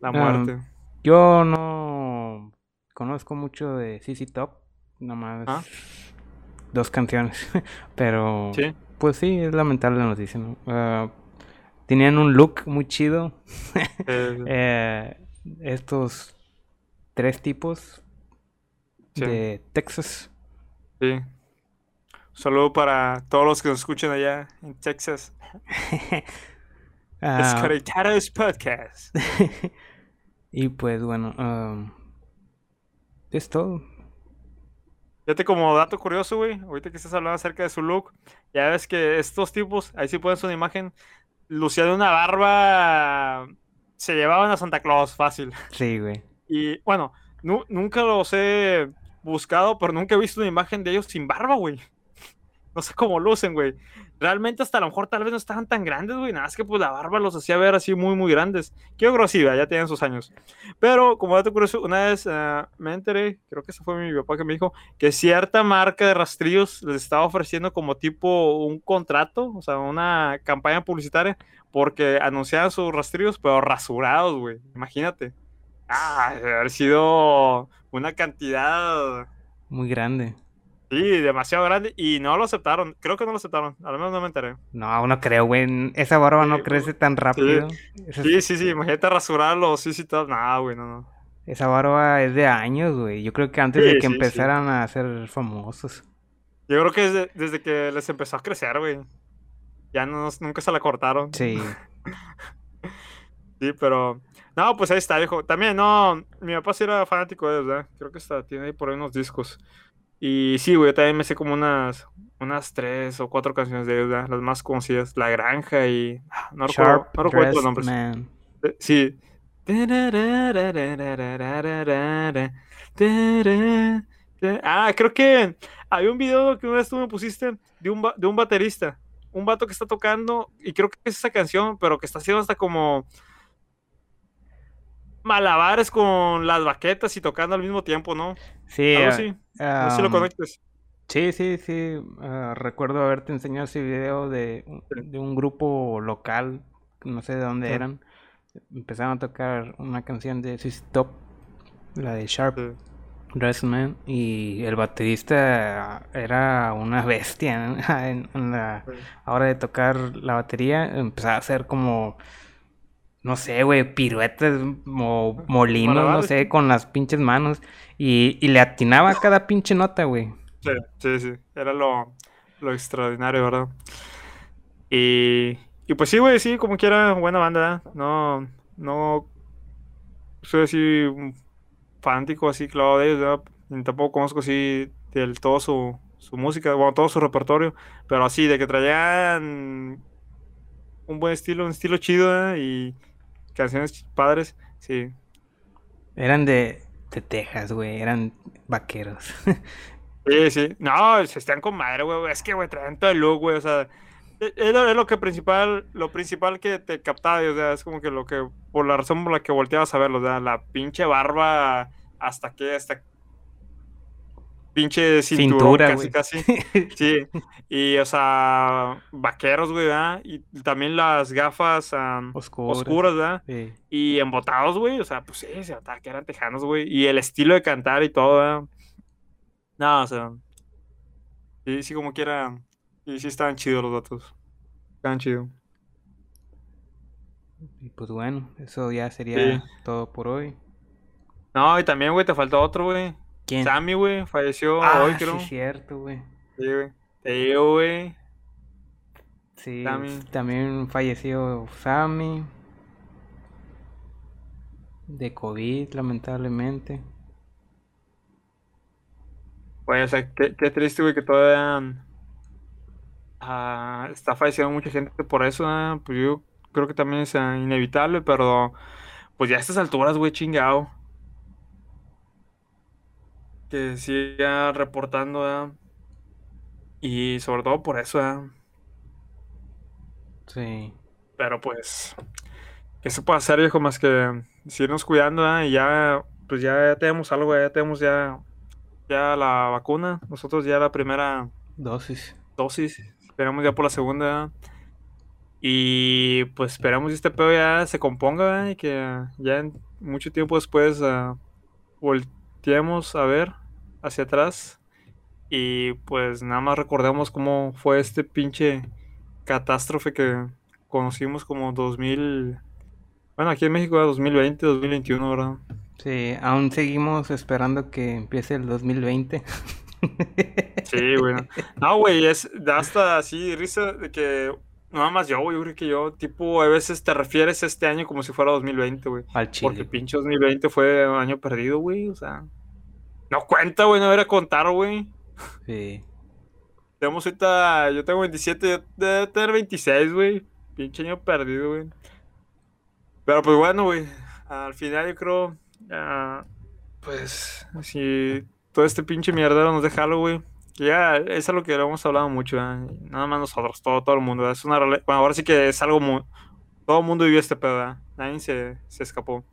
La Ah, muerte. Yo no conozco mucho de CC Top. Nomás Ah. dos canciones. Pero Sí. pues sí, es lamentable la noticia, ¿no? Ah, tenían un look muy chido. Eh, Eh, estos tres tipos Sí. de Texas. sí. Un saludo para todos los que nos escuchan allá en Texas. Ah, Desconectados Podcast. y pues bueno, am, es todo. Fíjate como dato curioso, güey, ahorita que estás hablando acerca de su look, ya ves que estos tipos, ahí sí pones una imagen, lucían una barba, se llevaban a Santa Claus fácil. Sí, güey. Y bueno, nu- nunca los he buscado, pero nunca he visto una imagen de ellos sin barba, güey. No sé cómo lucen, güey. Realmente hasta a lo mejor tal vez no estaban tan grandes, güey. Nada, es que pues la barba los hacía ver así muy, muy grandes. Qué grosiva, ya tienen sus años. Pero como dato curioso, una vez eh, me enteré, creo que ese fue mi papá que me dijo, que cierta marca de rastrillos les estaba ofreciendo como tipo un contrato, o sea, una campaña publicitaria, porque anunciaban sus rastrillos, pero rasurados, güey. Imagínate. Ah, haber sido una cantidad, Muy grande. sí, demasiado grande y no lo aceptaron. Creo que no lo aceptaron, al menos no me enteré. No, no creo, güey. Esa barba no Sí, crece tan rápido. Esa, Sí, sí, sí, imagínate rasurarlo, sí, sí, todo. No, güey, no, no. esa barba es de años, güey. Yo creo que antes Sí, de que empezaran a ser famosos. Yo creo que desde, desde que les empezó a crecer, güey. Ya no, nunca se la cortaron. Sí. Sí, pero. No, pues ahí está, viejo. También, no. Mi papá sí era fanático de ellos, ¿verdad? Creo que hasta tiene ahí por ahí unos discos. Y sí, güey, yo también me sé como unas. Unas tres o cuatro canciones de ellos, ¿verdad? Las más conocidas. La Granja y. ah, No recuerdo, no recuerdo los nombres. Man. Eh, Sí. Ah, creo que había un video que una vez tú me pusiste de un, de un baterista, un vato que está tocando, y creo que es esa canción, pero que está haciendo hasta como malabares con las baquetas y tocando al mismo tiempo, ¿no? Sí, ah, así. No sé si lo am, conectes. sí, sí, sí. ah, recuerdo haberte enseñado ese video de, un- Sí. de un grupo local, no sé de dónde Sí. eran. Empezaron a tocar una canción de CC Top la de Sharp Sí. Dressman, y el baterista era una bestia en, en la Sí. hora de tocar la batería, empezaba a hacer como, no sé, güey, piruetas o molinos, no sé, con las pinches manos, y, y le atinaba a cada pinche nota, güey. Sí, sí, sí. Era lo, lo extraordinario, ¿verdad? Y, y pues sí, güey, sí, como quiera, buena banda, ¿eh? No, no soy así fanático así clavado de ellos, ¿verdad? Ni tampoco conozco así del todo su, su música, bueno, todo su repertorio, pero así, de que traían un buen estilo, un estilo chido, ¿eh? Y canciones padres, sí. Eran de, de Texas, güey, eran vaqueros. Sí, sí. No, se están con madre, güey. Es que, güey, traen todo el look, güey. O sea, es lo, es lo que principal, lo principal que te captaba, o sea, es como que lo que, por la razón por la que volteabas a verlo, o sea, la pinche barba hasta que, hasta pinche Cintura, casi, casi. Sí. Y, o sea, vaqueros, güey, ¿verdad? Y también las gafas Oscuras. oscuras, ¿verdad? Sí. Y embotados, güey. O sea, pues sí, se notaba que eran tejanos, güey. Y el estilo de cantar y todo, ¿verdad? No, o sea. Sí, sí, como quiera. Y sí estaban chidos los datos. Estaban chidos. Y pues bueno, eso ya sería Sí. todo por hoy. No, y también, güey, te faltó otro, güey. ¿Quién? Sammy, güey, falleció ah, hoy, sí, creo. es cierto, güey. Sí, güey. Te digo, güey. Sí, Sammy. también falleció Sammy. De COVID, lamentablemente. Güey, o sea, qué, qué triste, güey, que todavía ah, está falleciendo mucha gente por eso, ah, Pues yo creo que también es inevitable, pero pues ya a estas alturas, güey, chingado. Que siga reportando, Y sobre todo por eso, Sí. Pero pues, ¿qué se puede hacer, viejo? Más que seguirnos cuidando, ah, Y ya, pues ya tenemos algo, ya tenemos ya, ya la vacuna. Nosotros ya la primera Dosis. dosis. Esperamos ya por la segunda. Y pues esperamos que este pedo ya se componga ¿verdad? y que ya en mucho tiempo después ah, volteemos a ver hacia atrás. Y pues nada más recordemos cómo fue este pinche catástrofe que conocimos como 2000. Bueno, aquí en México era 2020, 2021, ¿verdad? Sí, aún seguimos esperando que empiece el 2020. Sí, güey. No, güey, es hasta así risa de que nada más yo, güey, yo creo que yo, tipo, a veces te refieres a este año como si fuera 2020, güey. Al Porque chile. pinche 2020 fue un año perdido, güey, o sea. No cuenta, güey, no era contar, güey. Sí. Tenemos ahorita, yo tengo 27, yo debo tener 26, güey. Pinche año perdido, güey. Pero pues bueno, güey, al final yo creo, ah, pues, si todo este pinche mierdero nos deja güey. Ya es algo que lo hemos hablado mucho. Y nada más nosotros, todo, todo el mundo. ¿verdad? Es una bueno, ahora sí que es algo muy... Todo el mundo vivió este pedo, ¿verdad? Nadie se, se escapó.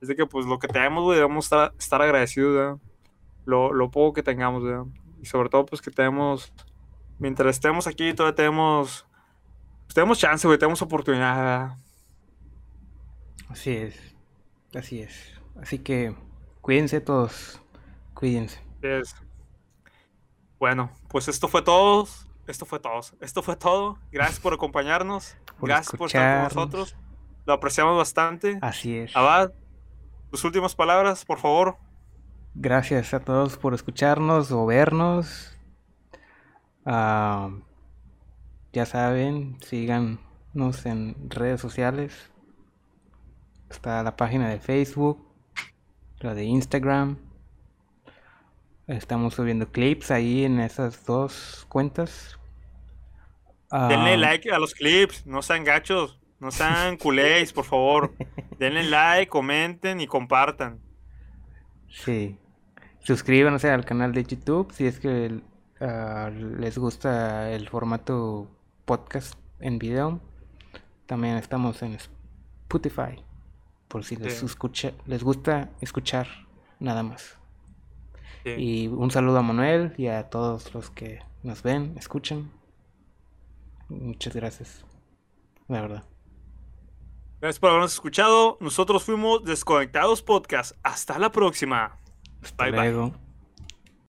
Es de que pues lo que tenemos, güey, debemos estar, estar agradecidos, ¿verdad? Lo, lo poco que tengamos, ¿verdad? Y sobre todo, pues que tenemos... Mientras estemos aquí, todavía tenemos... Pues, tenemos chance, güey, tenemos oportunidad, ¿verdad? Así es. Así es. Así que cuídense todos. Cuídense. Es- Bueno, pues esto fue todo. Esto fue todo. Esto fue todo. Gracias por acompañarnos. Por Gracias por estar con nosotros. Lo apreciamos bastante. Así es. Abad, tus últimas palabras, por favor. Gracias a todos por escucharnos o vernos. Ah, ya saben, síganos en redes sociales. Está la página de Facebook, la de Instagram. Estamos subiendo clips ahí en esas dos cuentas. Denle Ah, like a los clips. No sean gachos. No sean culés, por favor. Denle like, comenten y compartan. Sí. Suscríbanse al canal de YouTube si es que ah, les gusta el formato podcast en video. También estamos en Spotify por si les Sí. escucha, les gusta escuchar nada más. Sí. Y un saludo a Manuel y a todos los que nos ven, escuchan. Muchas gracias. La verdad. Gracias por habernos escuchado. Nosotros fuimos Desconectados Podcast. Hasta la próxima. Hasta luego.